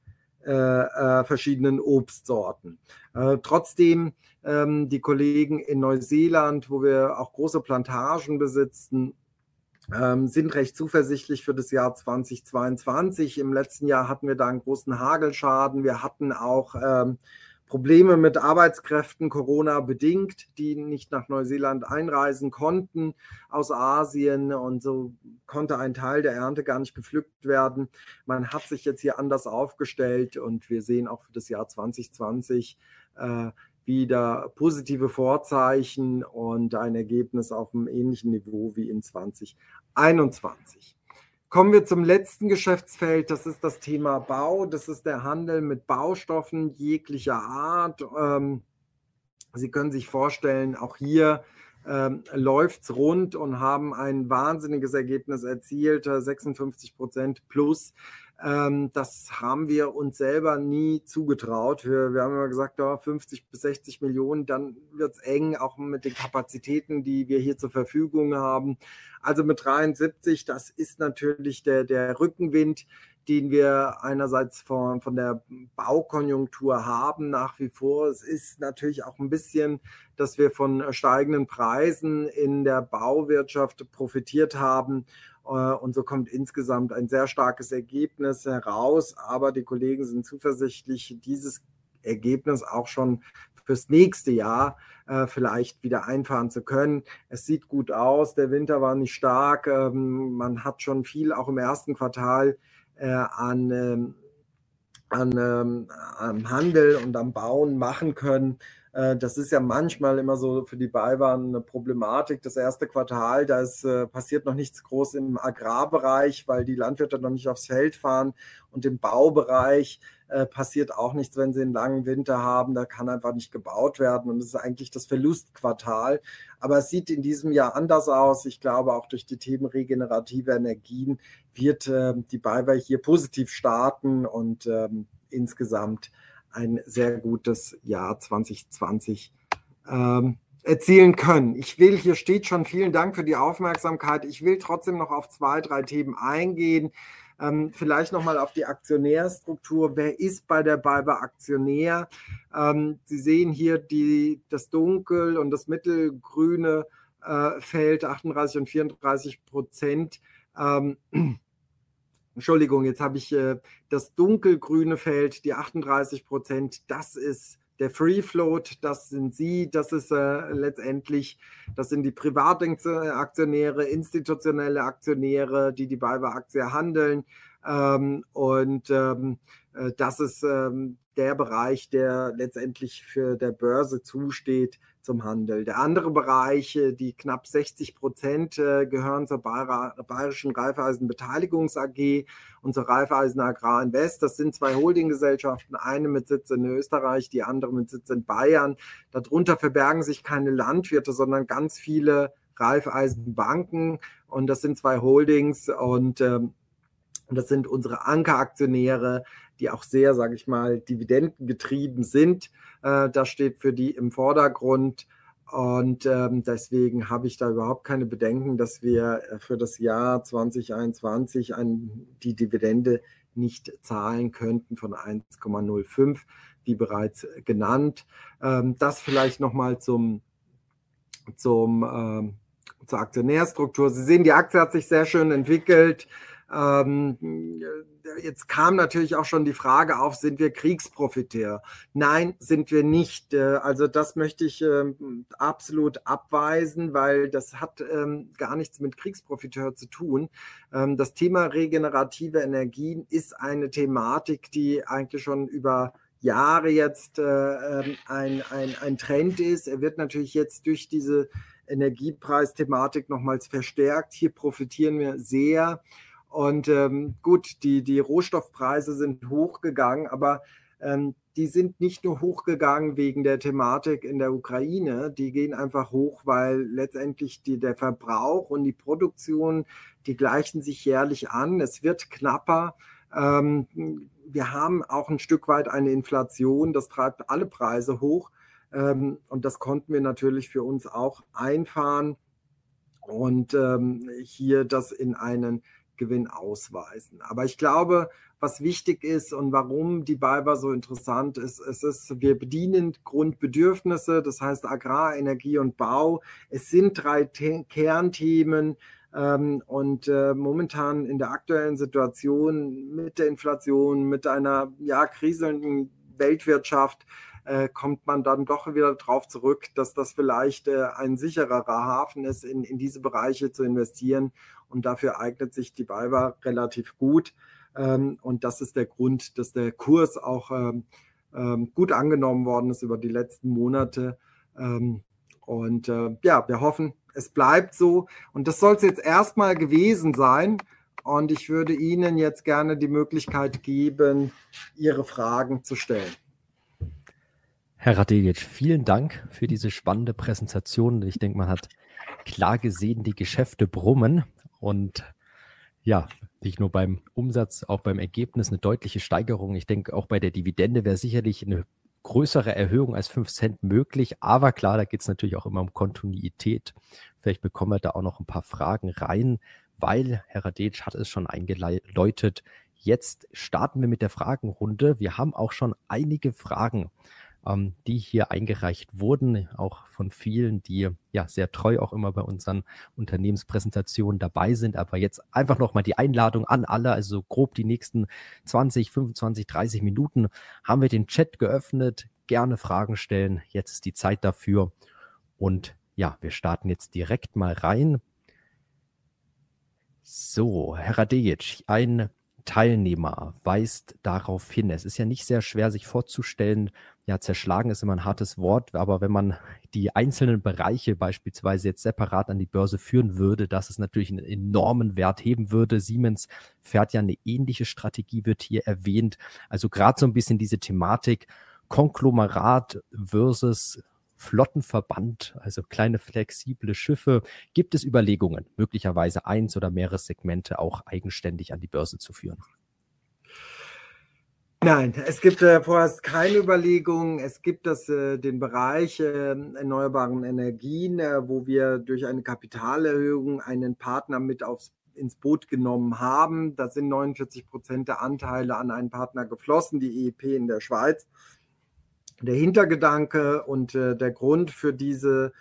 Äh, äh, verschiedenen Obstsorten. Äh, trotzdem ähm, die Kollegen in Neuseeland, wo wir auch große Plantagen besitzen, ähm, sind recht zuversichtlich für das Jahr 2022. Im letzten Jahr hatten wir da einen großen Hagelschaden. Wir hatten auch ähm, Probleme mit Arbeitskräften, Corona bedingt, die nicht nach Neuseeland einreisen konnten aus Asien und so konnte ein Teil der Ernte gar nicht gepflückt werden. Man hat sich jetzt hier anders aufgestellt und wir sehen auch für das Jahr 2020 äh, wieder positive Vorzeichen und ein Ergebnis auf einem ähnlichen Niveau wie in 2021. Kommen wir zum letzten Geschäftsfeld, das ist das Thema Bau. Das ist der Handel mit Baustoffen jeglicher Art. Ähm, Sie können sich vorstellen, auch hier ähm, läuft es rund und haben ein wahnsinniges Ergebnis erzielt, 56 Prozent plus. Ähm, das haben wir uns selber nie zugetraut. Wir, wir haben immer gesagt, oh, 50 bis 60 Millionen, dann wird es eng, auch mit den Kapazitäten, die wir hier zur Verfügung haben. Also mit 73, das ist natürlich der, der Rückenwind, den wir einerseits von, von der Baukonjunktur haben nach wie vor. Es ist natürlich auch ein bisschen, dass wir von steigenden Preisen in der Bauwirtschaft profitiert haben und so kommt insgesamt ein sehr starkes Ergebnis heraus. Aber die Kollegen sind zuversichtlich, dieses Ergebnis auch schon fürs nächste Jahr äh, vielleicht wieder einfahren zu können. Es sieht gut aus, der Winter war nicht stark, ähm, man hat schon viel auch im ersten Quartal äh, an, ähm, an ähm, am Handel und am Bauen machen können. Äh, das ist ja manchmal immer so für die Beiwaren eine Problematik. Das erste Quartal, da ist, äh, passiert noch nichts groß im Agrarbereich, weil die Landwirte noch nicht aufs Feld fahren. Und im Baubereich äh, passiert auch nichts, wenn sie einen langen Winter haben. Da kann einfach nicht gebaut werden. Und das ist eigentlich das Verlustquartal. Aber es sieht in diesem Jahr anders aus. Ich glaube, auch durch die Themen regenerative Energien wird äh, die Beiware hier positiv starten und ähm, insgesamt ein sehr gutes Jahr 2020 ähm, erzielen können. Ich will, hier steht schon, vielen Dank für die Aufmerksamkeit. Ich will trotzdem noch auf zwei, drei Themen eingehen. Ähm, vielleicht nochmal auf die Aktionärstruktur. Wer ist bei der BayWa Aktionär? Ähm, Sie sehen hier die, das Dunkel- und das Mittelgrüne äh, Feld, 38 und 34 Prozent. Ähm, Entschuldigung, jetzt habe ich äh, das dunkelgrüne Feld, die 38 Prozent, das ist der Free Float, das sind Sie, das ist äh, letztendlich, das sind die Privataktionäre, institutionelle Aktionäre, die die BayWa-Aktie handeln. Ähm, und ähm, äh, das ist ähm, der Bereich, der letztendlich für der Börse zusteht zum Handel. Der andere Bereich, äh, die knapp 60 Prozent äh, gehören zur Bayerischen Raiffeisen Beteiligungs AG und zur Raiffeisen Agrar Invest. Das sind zwei Holdinggesellschaften, eine mit Sitz in Österreich, die andere mit Sitz in Bayern. Darunter verbergen sich keine Landwirte, sondern ganz viele Raiffeisenbanken und das sind zwei Holdings und ähm, Und das sind unsere Ankeraktionäre, die auch sehr, sage ich mal, dividendengetrieben sind. Äh, das steht für die im Vordergrund. Und ähm, deswegen habe ich da überhaupt keine Bedenken, dass wir äh, für das Jahr 2021 ein, die Dividende nicht zahlen könnten von 1,05, wie bereits genannt. Ähm, das vielleicht nochmal zum, zum, ähm, zur Aktionärstruktur. Sie sehen, die Aktie hat sich sehr schön entwickelt. Ähm, jetzt kam natürlich auch schon die Frage auf, sind wir Kriegsprofiteur? Nein, sind wir nicht. Äh, also das möchte ich ähm, absolut abweisen, weil das hat ähm, gar nichts mit Kriegsprofiteur zu tun. Ähm, das Thema regenerative Energien ist eine Thematik, die eigentlich schon über Jahre jetzt äh, ein, ein, ein Trend ist. Er wird natürlich jetzt durch diese Energiepreisthematik nochmals verstärkt. Hier profitieren wir sehr. Und ähm, gut, die, die Rohstoffpreise sind hochgegangen, aber ähm, die sind nicht nur hochgegangen wegen der Thematik in der Ukraine, die gehen einfach hoch, weil letztendlich die, der Verbrauch und die Produktion, die gleichen sich jährlich an. Es wird knapper. Ähm, wir haben auch ein Stück weit eine Inflation, das treibt alle Preise hoch. Ähm, und das konnten wir natürlich für uns auch einfahren und ähm, hier das in einen Gewinn ausweisen. Aber ich glaube, was wichtig ist und warum die BayWa so interessant ist, es ist, wir bedienen Grundbedürfnisse, das heißt Agrar, Energie und Bau. Es sind drei The Kernthemen. Ähm, und äh, momentan in der aktuellen Situation mit der Inflation, mit einer ja, kriselnden Weltwirtschaft, äh, kommt man dann doch wieder darauf zurück, dass das vielleicht äh, ein sichererer Hafen ist, in, in diese Bereiche zu investieren. Und dafür eignet sich die BayWa relativ gut. Ähm, und das ist der Grund, dass der Kurs auch ähm, ähm, gut angenommen worden ist über die letzten Monate. Ähm, und äh, ja, wir hoffen, es bleibt so. Und das soll es jetzt erstmal gewesen sein. Und ich würde Ihnen jetzt gerne die Möglichkeit geben, Ihre Fragen zu stellen. Herr Radegic, vielen Dank für diese spannende Präsentation. Ich denke, man hat klar gesehen, die Geschäfte brummen und ja, nicht nur beim Umsatz, auch beim Ergebnis eine deutliche Steigerung. Ich denke, auch bei der Dividende wäre sicherlich eine größere Erhöhung als 5 Cent möglich. Aber klar, da geht es natürlich auch immer um Kontinuität. Vielleicht bekommen wir da auch noch ein paar Fragen rein, weil Herr Radetsch hat es schon eingeläutet. Jetzt starten wir mit der Fragenrunde. Wir haben auch schon einige Fragen ähm, die hier eingereicht wurden, auch von vielen, die ja sehr treu auch immer bei unseren Unternehmenspräsentationen dabei sind. Aber jetzt einfach nochmal die Einladung an alle, also grob die nächsten 20, 25, 30 Minuten haben wir den Chat geöffnet. Gerne Fragen stellen. Jetzt ist die Zeit dafür. Und ja, wir starten jetzt direkt mal rein. So, Herr Radejic, ein Teilnehmer weist darauf hin. Es ist ja nicht sehr schwer, sich vorzustellen, ja, zerschlagen ist immer ein hartes Wort, aber wenn man die einzelnen Bereiche beispielsweise jetzt separat an die Börse führen würde, dass es natürlich einen enormen Wert heben würde. Siemens fährt ja eine ähnliche Strategie, wird hier erwähnt. Also gerade so ein bisschen diese Thematik Konglomerat versus Flottenverband, also kleine flexible Schiffe. Gibt es Überlegungen, möglicherweise eins oder mehrere Segmente auch eigenständig an die Börse zu führen? Nein, es gibt äh, vorerst keine Überlegungen. Es gibt das, äh, den Bereich äh, erneuerbaren Energien, äh, wo wir durch eine Kapitalerhöhung einen Partner mit aufs, ins Boot genommen haben. Da sind 49 Prozent der Anteile an einen Partner geflossen, die EEP in der Schweiz der Hintergedanke und äh, der Grund für diese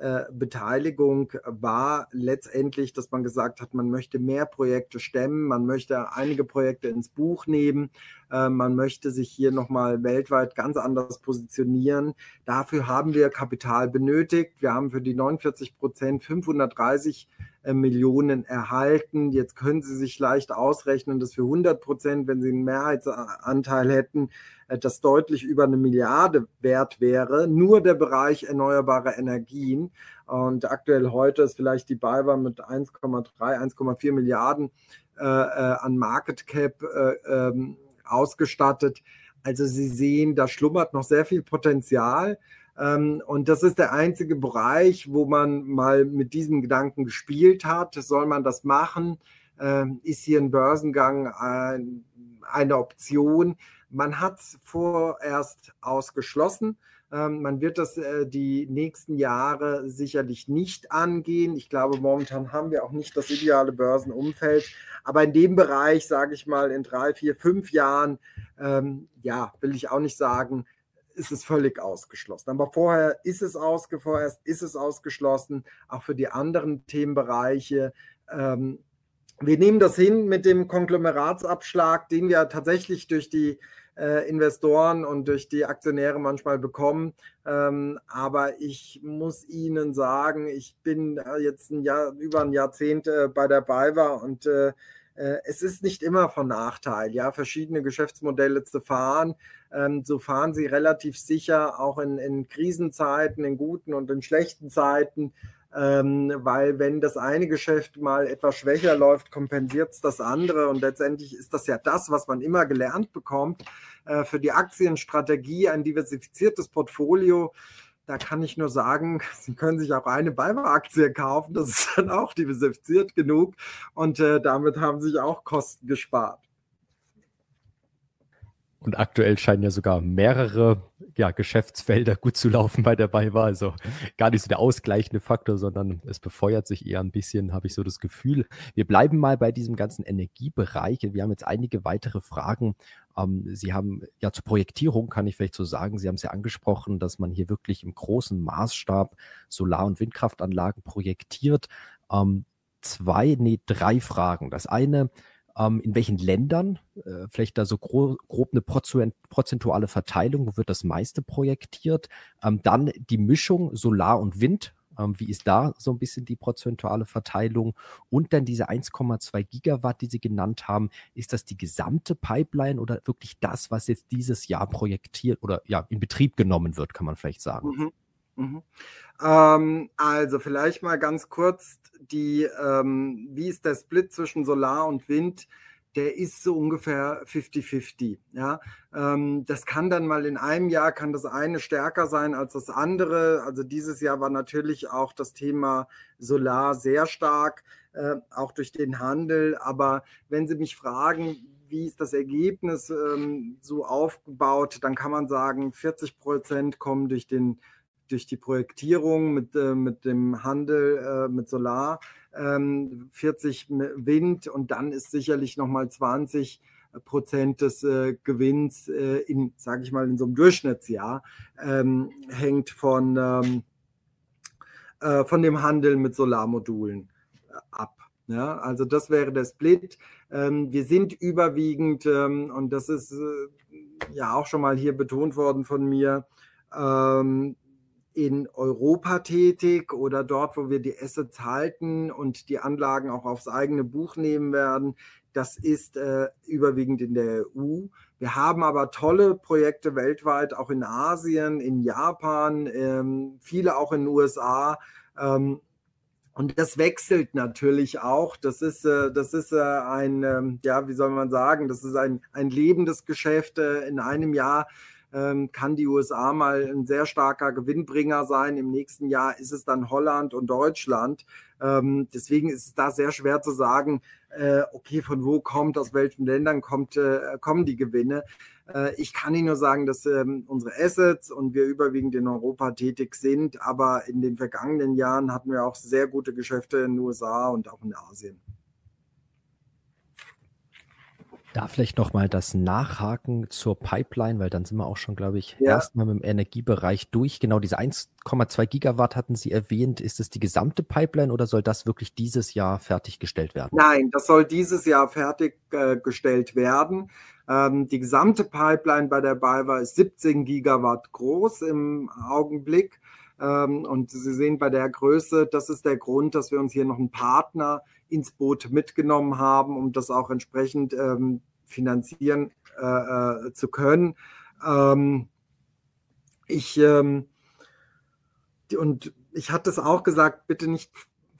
äh, Beteiligung war letztendlich, dass man gesagt hat, man möchte mehr Projekte stemmen, man möchte einige Projekte ins Buch nehmen, äh, man möchte sich hier nochmal weltweit ganz anders positionieren. Dafür haben wir Kapital benötigt. Wir haben für die 49 Prozent 530 äh, Millionen erhalten. Jetzt können Sie sich leicht ausrechnen, dass für 100 Prozent, wenn Sie einen Mehrheitsanteil hätten, äh, das deutlich über eine Milliarde wert wäre. Nur der Bereich erneuerbare Energien. Und aktuell heute ist vielleicht die BayWa mit 1,3, 1,4 Milliarden äh, äh, an Market Cap äh, ähm, ausgestattet. Also Sie sehen, da schlummert noch sehr viel Potenzial. Ähm, und das ist der einzige Bereich, wo man mal mit diesem Gedanken gespielt hat. Soll man das machen? äh, ist hier ein Börsengang ein, eine Option. Man hat es vorerst ausgeschlossen. Ähm, man wird das äh, die nächsten Jahre sicherlich nicht angehen. Ich glaube, momentan haben wir auch nicht das ideale Börsenumfeld. Aber in dem Bereich, sage ich mal, in drei, vier, fünf Jahren, ähm, ja, will ich auch nicht sagen, ist es völlig ausgeschlossen. Aber vorher ist es ausge vorerst ist es ausgeschlossen, auch für die anderen Themenbereiche. Ähm, wir nehmen das hin mit dem Konglomeratsabschlag, den wir tatsächlich durch die äh, Investoren und durch die Aktionäre manchmal bekommen. Ähm, aber ich muss Ihnen sagen, ich bin äh, jetzt ein Jahr, über ein Jahrzehnt äh, bei der BayWa und äh, es ist nicht immer von Nachteil, ja, verschiedene Geschäftsmodelle zu fahren. Ähm, so fahren Sie relativ sicher auch in, in Krisenzeiten, in guten und in schlechten Zeiten ähm, weil wenn das eine Geschäft mal etwas schwächer läuft, kompensiert es das andere und letztendlich ist das ja das, was man immer gelernt bekommt. Äh, für die Aktienstrategie ein diversifiziertes Portfolio, da kann ich nur sagen, Sie können sich auch eine BayWa-Aktie kaufen, das ist dann auch diversifiziert genug und äh, damit haben sich auch Kosten gespart. Und aktuell scheinen ja sogar mehrere ja, Geschäftsfelder gut zu laufen bei der BayWa. Also gar nicht so der ausgleichende Faktor, sondern es befeuert sich eher ein bisschen, habe ich so das Gefühl. Wir bleiben mal bei diesem ganzen Energiebereich. Wir haben jetzt einige weitere Fragen. Ähm, Sie haben ja zur Projektierung, kann ich vielleicht so sagen, Sie haben es ja angesprochen, dass man hier wirklich im großen Maßstab Solar- und Windkraftanlagen projektiert. Ähm, zwei, nee, drei Fragen. Das eine, ähm, in welchen Ländern, äh, vielleicht da so gro grob eine prozentuale Verteilung, wo wird das meiste projektiert, ähm, dann die Mischung Solar und Wind, ähm, wie ist da so ein bisschen die prozentuale Verteilung und dann diese 1,2 Gigawatt, die Sie genannt haben, ist das die gesamte Pipeline oder wirklich das, was jetzt dieses Jahr projektiert oder ja in Betrieb genommen wird, kann man vielleicht sagen? Mhm. Mhm. Ähm, also vielleicht mal ganz kurz, die, ähm, wie ist der Split zwischen Solar und Wind? Der ist so ungefähr 50-50. Ja? Ähm, das kann dann mal in einem Jahr, kann das eine stärker sein als das andere. Also dieses Jahr war natürlich auch das Thema Solar sehr stark, äh, auch durch den Handel. Aber wenn Sie mich fragen, wie ist das Ergebnis ähm, so aufgebaut, dann kann man sagen, 40 Prozent kommen durch den durch die Projektierung mit, äh, mit dem Handel äh, mit Solar, ähm, 40 Wind und dann ist sicherlich nochmal 20 Prozent des äh, Gewinns äh, in, sage ich mal, in so einem Durchschnittsjahr ähm, hängt von, ähm, äh, von dem Handel mit Solarmodulen äh, ab. Ja, also das wäre der Split. Ähm, wir sind überwiegend, ähm, und das ist ja auch schon mal hier betont worden von mir, ähm, in Europa tätig oder dort, wo wir die Assets halten und die Anlagen auch aufs eigene Buch nehmen werden. Das ist äh, überwiegend in der EU. Wir haben aber tolle Projekte weltweit, auch in Asien, in Japan, ähm, viele auch in den USA. Ähm, und das wechselt natürlich auch. Das ist, äh, das ist äh, ein, ähm, ja, wie soll man sagen, das ist ein, ein lebendes Geschäft. Äh, in einem Jahr ähm, kann die USA mal ein sehr starker Gewinnbringer sein. Im nächsten Jahr ist es dann Holland und Deutschland. Ähm, deswegen ist es da sehr schwer zu sagen, äh, okay, von wo kommt, aus welchen Ländern kommt, äh, kommen die Gewinne. Äh, ich kann Ihnen nur sagen, dass ähm, unsere Assets und wir überwiegend in Europa tätig sind, aber in den vergangenen Jahren hatten wir auch sehr gute Geschäfte in den USA und auch in Asien. Da vielleicht nochmal das Nachhaken zur Pipeline, weil dann sind wir auch schon, glaube ich, ja. erstmal mit dem Energiebereich durch. Genau diese 1,2 Gigawatt hatten Sie erwähnt. Ist es die gesamte Pipeline oder soll das wirklich dieses Jahr fertiggestellt werden? Nein, das soll dieses Jahr fertiggestellt äh, werden. Ähm, die gesamte Pipeline bei der BayWa ist 17 Gigawatt groß im Augenblick. Ähm, und Sie sehen bei der Größe, das ist der Grund, dass wir uns hier noch einen Partner ins Boot mitgenommen haben, um das auch entsprechend ähm, finanzieren äh, äh, zu können. Ähm, ich ähm, und ich hatte es auch gesagt, bitte nicht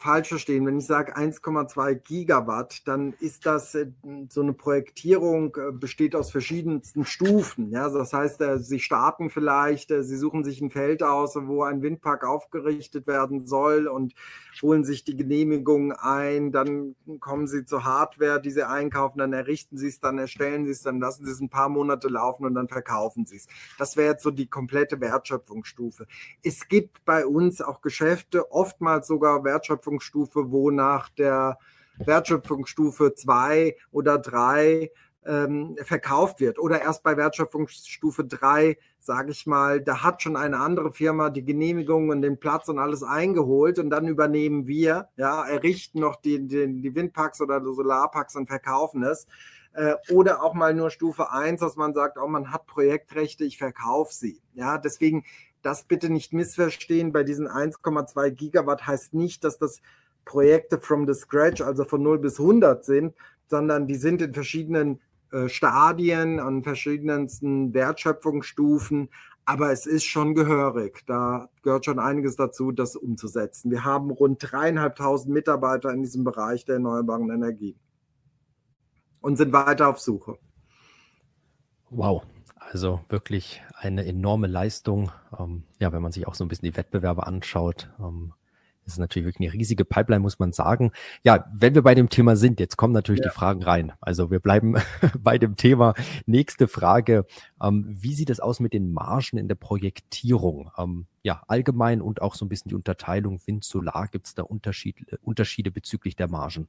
falsch verstehen. Wenn ich sage 1,2 Gigawatt, dann ist das äh, so eine Projektierung, äh, besteht aus verschiedensten Stufen. Ja, das heißt, äh, Sie starten vielleicht, Sie suchen sich ein Feld aus, wo ein Windpark aufgerichtet werden soll und holen sich die Genehmigung ein. Dann kommen Sie zur Hardware, die Sie einkaufen, dann errichten Sie es, dann erstellen Sie es, dann lassen Sie es ein paar Monate laufen und dann verkaufen Sie es. Das wäre jetzt so die komplette Wertschöpfungsstufe. Es gibt bei uns auch Geschäfte, oftmals sogar Wertschöpfungsstufe, wo nach der Wertschöpfungsstufe zwei oder drei ähm, verkauft wird. Oder erst bei Wertschöpfungsstufe drei, sage ich mal, da hat schon eine andere Firma die Genehmigung und den Platz und alles eingeholt und dann übernehmen wir, ja, errichten noch die, die, die Windparks oder die Solarparks und verkaufen es. Äh, oder auch mal nur Stufe eins, dass man sagt, oh, man hat Projektrechte, ich verkaufe sie. Ja, deswegen das bitte nicht missverstehen. Bei diesen 1,2 Gigawatt heißt nicht, dass das Projekte from the scratch, also von 0 bis 100 sind, sondern die sind in verschiedenen äh, Stadien, an verschiedensten Wertschöpfungsstufen. Aber es ist schon gehörig. Da gehört schon einiges dazu, das umzusetzen. Wir haben rund dreieinhalbtausend Mitarbeiter in diesem Bereich der erneuerbaren Energie und sind weiter auf Suche. Wow, also wirklich eine enorme Leistung. Ähm, ja, wenn man sich auch so ein bisschen die Wettbewerbe anschaut, ähm, ist natürlich wirklich eine riesige Pipeline, muss man sagen. Ja, wenn wir bei dem Thema sind, jetzt kommen natürlich ja. die Fragen rein. Also wir bleiben bei dem Thema. Nächste Frage. Ähm, wie sieht es aus mit den Margen in der Projektierung? Ähm, ja, allgemein und auch so ein bisschen die Unterteilung Wind, Solar. Gibt es da Unterschiede, Unterschiede bezüglich der Margen?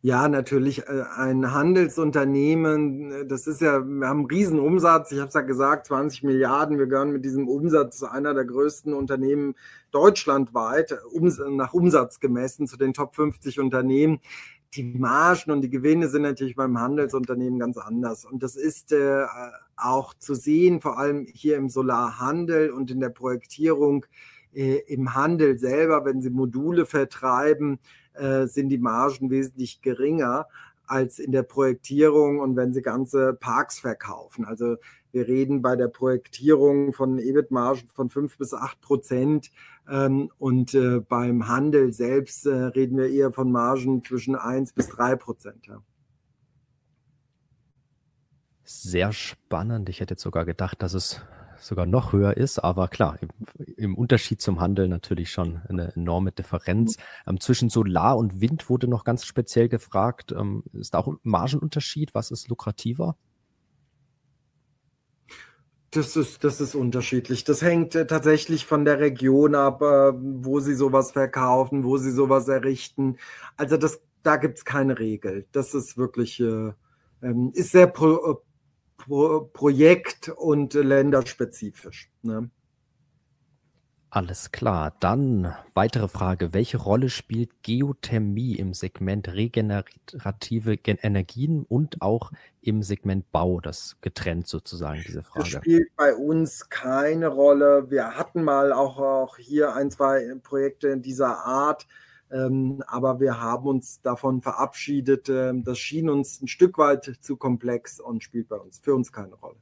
Ja, natürlich äh, ein Handelsunternehmen, äh, das ist ja, wir haben einen Riesenumsatz, ich habe es ja gesagt, 20 Milliarden, wir gehören mit diesem Umsatz zu einer der größten Unternehmen deutschlandweit, nach Umsatz gemessen zu den Top 50 Unternehmen. Die Margen und die Gewinne sind natürlich beim Handelsunternehmen ganz anders. Und das ist äh, auch zu sehen, vor allem hier im Solarhandel und in der Projektierung äh, im Handel selber, wenn sie Module vertreiben, äh, sind die Margen wesentlich geringer als in der Projektierung und wenn sie ganze Parks verkaufen. Also wir reden bei der Projektierung von EBIT-Margen von 5 bis 8 Prozent ähm, und äh, beim Handel selbst äh, reden wir eher von Margen zwischen 1 bis 3 Prozent. Ja. Sehr spannend. Ich hätte jetzt sogar gedacht, dass es sogar noch höher ist, aber klar, im, im Unterschied zum Handel natürlich schon eine enorme Differenz. Ähm, zwischen Solar und Wind wurde noch ganz speziell gefragt. Ähm, ist da auch ein Margenunterschied? Was ist lukrativer? Das ist, das ist unterschiedlich. Das hängt äh, tatsächlich von der Region ab, äh, wo sie sowas verkaufen, wo sie sowas errichten. Also das, da gibt es keine Regel. Das ist wirklich, äh, ähm, ist sehr pro, Pro Projekt- und länderspezifisch. Ne? Alles klar. Dann weitere Frage. Welche Rolle spielt Geothermie im Segment regenerative Energien und auch im Segment Bau? Das getrennt sozusagen, diese Frage. Das spielt bei uns keine Rolle. Wir hatten mal auch, auch hier ein, zwei Projekte dieser Art. Ähm, aber wir haben uns davon verabschiedet. Ähm, das schien uns ein Stück weit zu komplex und spielt bei uns für uns keine Rolle.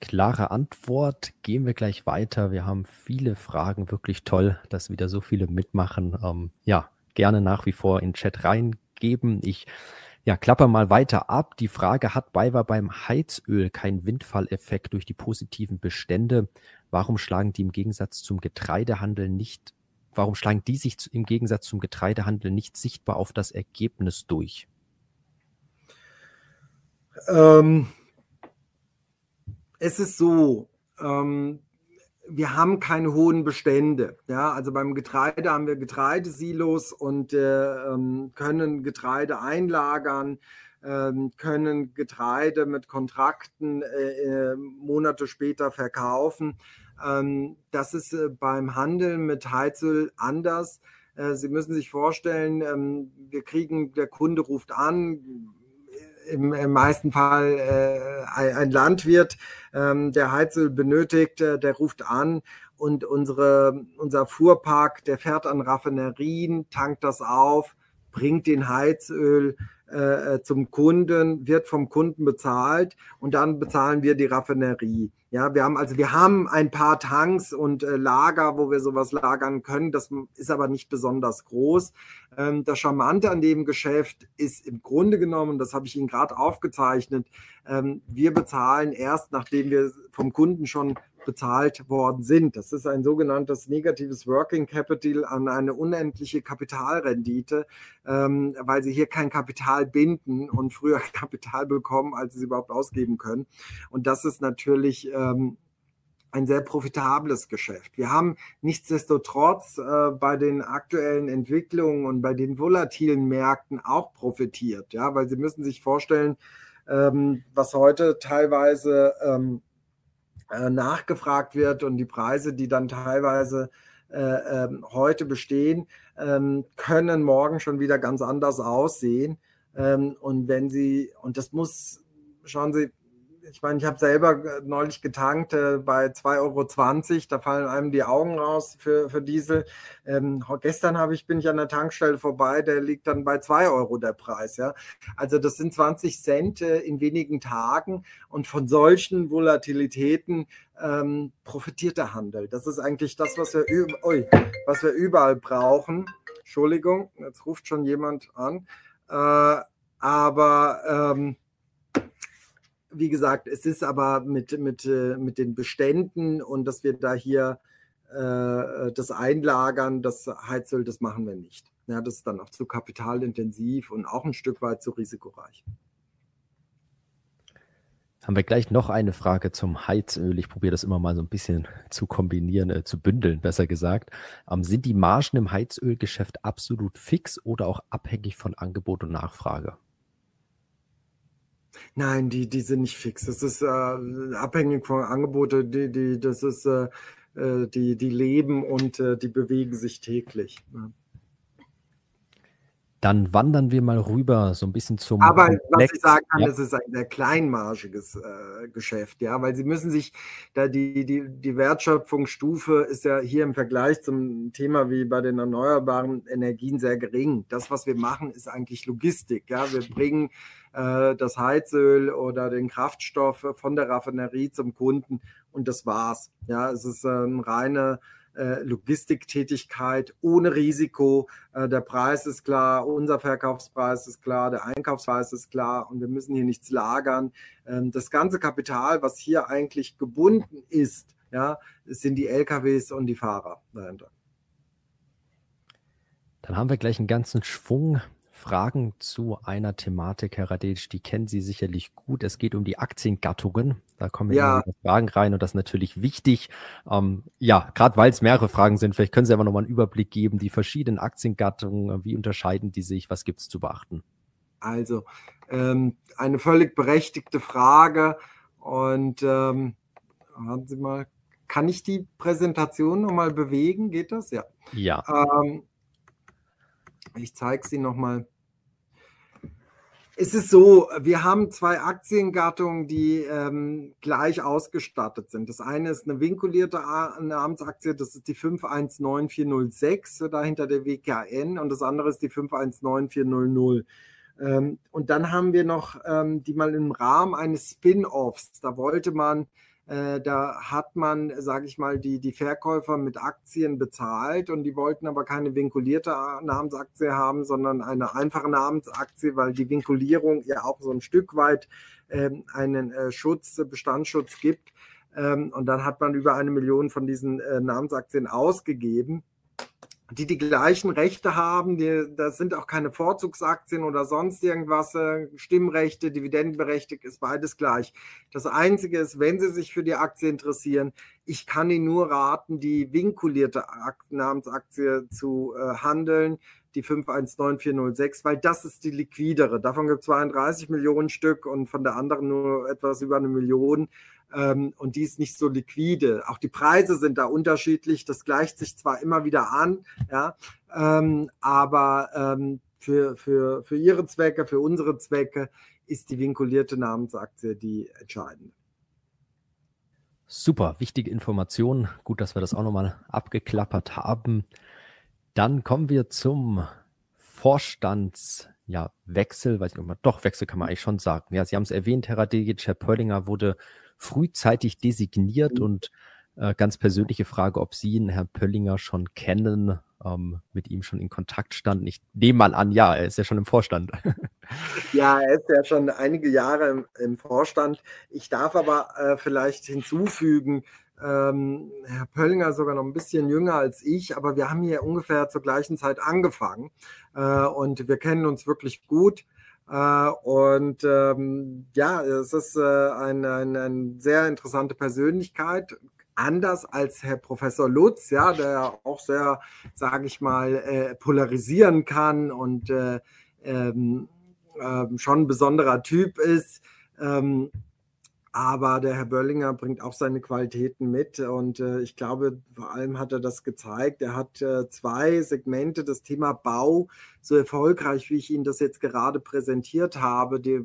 Klare Antwort. Gehen wir gleich weiter. Wir haben viele Fragen. Wirklich toll, dass wieder so viele mitmachen. Ähm, ja, gerne nach wie vor in den Chat reingeben. Ich ja, klapper mal weiter ab. Die Frage, hat BayWa beim Heizöl keinen Windfalleffekt durch die positiven Bestände? Warum schlagen die im Gegensatz zum Getreidehandel nicht Warum schlagen die sich im Gegensatz zum Getreidehandel nicht sichtbar auf das Ergebnis durch? Ähm, es ist so, ähm, wir haben keine hohen Bestände. Ja, also beim Getreide haben wir Getreidesilos und äh, ähm, können Getreide einlagern, äh, können Getreide mit Kontrakten äh, äh Monate später verkaufen. Ähm, das ist äh, beim Handel mit Heizöl anders. Äh, Sie müssen sich vorstellen, ähm, wir kriegen, der Kunde ruft an, im, im meisten Fall äh, ein Landwirt, ähm, der Heizöl benötigt, der ruft an und unsere, unser Fuhrpark, der fährt an Raffinerien, tankt das auf, bringt den Heizöl äh, zum Kunden, wird vom Kunden bezahlt und dann bezahlen wir die Raffinerie. Ja, wir haben also wir haben ein paar Tanks und äh, Lager, wo wir sowas lagern können. Das ist aber nicht besonders groß. Ähm, das Charmante an dem Geschäft ist im Grunde genommen, das habe ich Ihnen gerade aufgezeichnet, ähm, wir bezahlen erst, nachdem wir vom Kunden schon bezahlt worden sind. Das ist ein sogenanntes negatives Working Capital an eine unendliche Kapitalrendite, ähm, weil sie hier kein Kapital binden und früher Kapital bekommen, als sie es überhaupt ausgeben können. Und das ist natürlich ähm, ein sehr profitables Geschäft. Wir haben nichtsdestotrotz äh, bei den aktuellen Entwicklungen und bei den volatilen Märkten auch profitiert, ja, weil Sie müssen sich vorstellen, ähm, was heute teilweise ähm, äh, nachgefragt wird und die Preise, die dann teilweise äh, äh, heute bestehen, ähm, können morgen schon wieder ganz anders aussehen. Ähm, und wenn Sie, und das muss, schauen Sie, ich meine, ich habe selber äh, neulich getankt äh, bei 2,20 Euro. Da fallen einem die Augen raus für, für Diesel. Ähm, gestern ich, bin ich an der Tankstelle vorbei, der liegt dann bei 2 Euro der Preis. Ja? Also das sind 20 Cent äh, in wenigen Tagen und von solchen Volatilitäten ähm, profitiert der Handel. Das ist eigentlich das, was wir, ui, was wir überall brauchen. Entschuldigung, jetzt ruft schon jemand an. Äh, aber ähm, wie gesagt, es ist aber mit, mit, äh, mit den Beständen und dass wir da hier äh, das einlagern, das Heizöl, das machen wir nicht. Ja, das ist dann auch zu kapitalintensiv und auch ein Stück weit zu risikoreich. Haben wir gleich noch eine Frage zum Heizöl. Ich probiere das immer mal so ein bisschen zu kombinieren, äh, zu bündeln, besser gesagt. Ähm, sind die Margen im Heizölgeschäft absolut fix oder auch abhängig von Angebot und Nachfrage? Nein, die, die sind nicht fix. Das ist äh, abhängig von Angeboten, die, die, das ist, äh, äh, die, die leben und äh, die bewegen sich täglich. Ja. Dann wandern wir mal rüber, so ein bisschen zum. Aber was ich sagen kann, ja. es ist ein sehr kleinmargiges äh, Geschäft, ja, weil Sie müssen sich, da die, die, die Wertschöpfungsstufe ist ja hier im Vergleich zum Thema wie bei den erneuerbaren Energien sehr gering. Das, was wir machen, ist eigentlich Logistik, ja. Wir bringen äh, das Heizöl oder den Kraftstoff von der Raffinerie zum Kunden und das war's. Ja, es ist äh, eine reine äh, Logistiktätigkeit ohne Risiko. Äh, der Preis ist klar, unser Verkaufspreis ist klar, der Einkaufspreis ist klar und wir müssen hier nichts lagern. Ähm, das ganze Kapital, was hier eigentlich gebunden ist, ja, sind die LKWs und die Fahrer dahinter. Dann haben wir gleich einen ganzen Schwung Fragen zu einer Thematik, Herr Radetsch, die kennen Sie sicherlich gut. Es geht um die Aktiengattungen. Da kommen ja. Fragen rein und das ist natürlich wichtig. Ähm, ja, gerade weil es mehrere Fragen sind, vielleicht können Sie aber nochmal einen Überblick geben, die verschiedenen Aktiengattungen, wie unterscheiden die sich, was gibt es zu beachten? Also, ähm, eine völlig berechtigte Frage und ähm, warten Sie mal, kann ich die Präsentation nochmal bewegen? Geht das? Ja. Ja. Ähm, ich zeige sie nochmal. Es ist so, wir haben zwei Aktiengattungen, die ähm, gleich ausgestattet sind. Das eine ist eine vinkulierte Namensaktie, das ist die 519406, dahinter der WKN, und das andere ist die 519400. Ähm, und dann haben wir noch ähm, die mal im Rahmen eines Spin-offs, da wollte man da hat man, sage ich mal, die, die Verkäufer mit Aktien bezahlt und die wollten aber keine vinkulierte Namensaktie haben, sondern eine einfache Namensaktie, weil die Vinkulierung ja auch so ein Stück weit ähm, einen äh, Schutz, Bestandsschutz gibt. Ähm, und dann hat man über eine Million von diesen äh, Namensaktien ausgegeben die die gleichen Rechte haben. Die, das sind auch keine Vorzugsaktien oder sonst irgendwas. Äh, Stimmrechte, Dividendenberechtigt ist beides gleich. Das Einzige ist, wenn Sie sich für die Aktie interessieren, ich kann Ihnen nur raten, die vinkulierte Namensaktie zu äh, handeln, die 519406, weil das ist die liquidere. Davon gibt es 32 Millionen Stück und von der anderen nur etwas über eine Million und die ist nicht so liquide. Auch die Preise sind da unterschiedlich. Das gleicht sich zwar immer wieder an, ja, ähm, aber ähm, für, für, für ihre Zwecke, für unsere Zwecke ist die vinkulierte Namensaktie die entscheidende. Super, wichtige Information. Gut, dass wir das auch nochmal abgeklappert haben. Dann kommen wir zum Vorstandswechsel, ja, Wechsel, weiß ich nicht, doch, Wechsel kann man eigentlich schon sagen. Ja, Sie haben es erwähnt, Herr Radejic, Herr Pöllinger wurde frühzeitig designiert mhm. und äh, ganz persönliche Frage, ob Sie ihn, Herrn Pöllinger, schon kennen, ähm, mit ihm schon in Kontakt standen. Ich nehme mal an, ja, er ist ja schon im Vorstand. Ja, er ist ja schon einige Jahre im, im Vorstand. Ich darf aber äh, vielleicht hinzufügen, ähm, Herr Pöllinger sogar noch ein bisschen jünger als ich, aber wir haben hier ungefähr zur gleichen Zeit angefangen äh, und wir kennen uns wirklich gut. Uh, und ähm, ja, es ist äh, eine, eine, eine, sehr interessante Persönlichkeit, anders als Herr Professor Lutz, ja, der auch sehr, sage ich mal, äh, polarisieren kann und äh, ähm, ähm, schon ein besonderer Typ ist. Ähm, aber der Herr Böllinger bringt auch seine Qualitäten mit und äh, ich glaube, vor allem hat er das gezeigt. Er hat äh, zwei Segmente, das Thema Bau, so erfolgreich, wie ich Ihnen das jetzt gerade präsentiert habe. Die,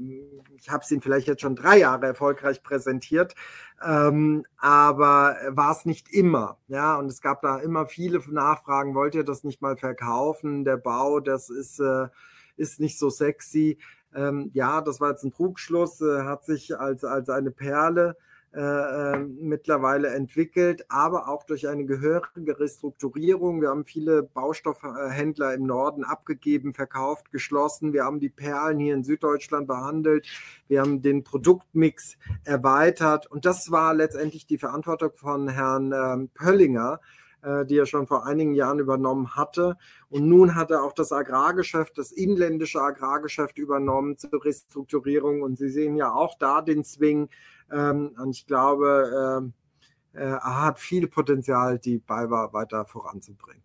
ich habe es Ihnen vielleicht jetzt schon drei Jahre erfolgreich präsentiert, ähm, aber war es nicht immer. Ja, und es gab da immer viele Nachfragen, wollt ihr das nicht mal verkaufen? Der Bau, das ist, äh, ist nicht so sexy. Ähm, ja, das war jetzt ein Trugschluss, äh, hat sich als, als eine Perle äh, ähm, mittlerweile entwickelt, aber auch durch eine gehörige Restrukturierung. Wir haben viele Baustoffhändler im Norden abgegeben, verkauft, geschlossen. Wir haben die Perlen hier in Süddeutschland behandelt. Wir haben den Produktmix erweitert. Und das war letztendlich die Verantwortung von Herrn ähm, Pöllinger, die er schon vor einigen Jahren übernommen hatte. Und nun hat er auch das Agrargeschäft, das inländische Agrargeschäft übernommen zur Restrukturierung. Und Sie sehen ja auch da den Swing. Ähm, und ich glaube, ähm, äh, er hat viel Potenzial, die BayWa weiter voranzubringen.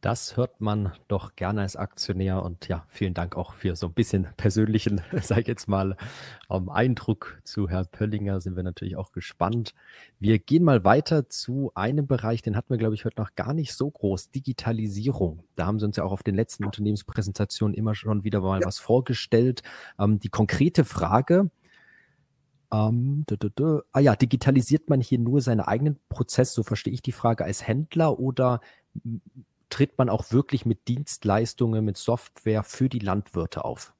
Das hört man doch gerne als Aktionär und ja, vielen Dank auch für so ein bisschen persönlichen, sage ich jetzt mal, um, Eindruck zu Herrn Pöllinger. Sind wir natürlich auch gespannt. Wir gehen mal weiter zu einem Bereich, den hatten wir, glaube ich, heute noch gar nicht so groß: Digitalisierung. Da haben Sie uns ja auch auf den letzten Unternehmenspräsentationen immer schon wieder mal ja. was vorgestellt. Ähm, die konkrete Frage, ähm, dü, dü, dü. Ah ja, digitalisiert man hier nur seinen eigenen Prozess, so verstehe ich die Frage, als Händler oder tritt man auch wirklich mit Dienstleistungen, mit Software für die Landwirte auf?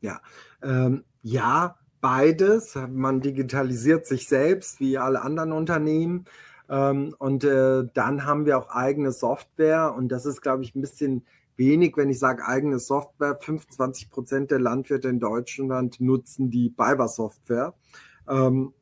Ja, ähm, ja, beides. Man digitalisiert sich selbst wie alle anderen Unternehmen. Ähm, und äh, dann haben wir auch eigene Software. Und das ist, glaube ich, ein bisschen wenig, wenn ich sage eigene Software. 25 Prozent der Landwirte in Deutschland nutzen die BayWa-Software. Ähm,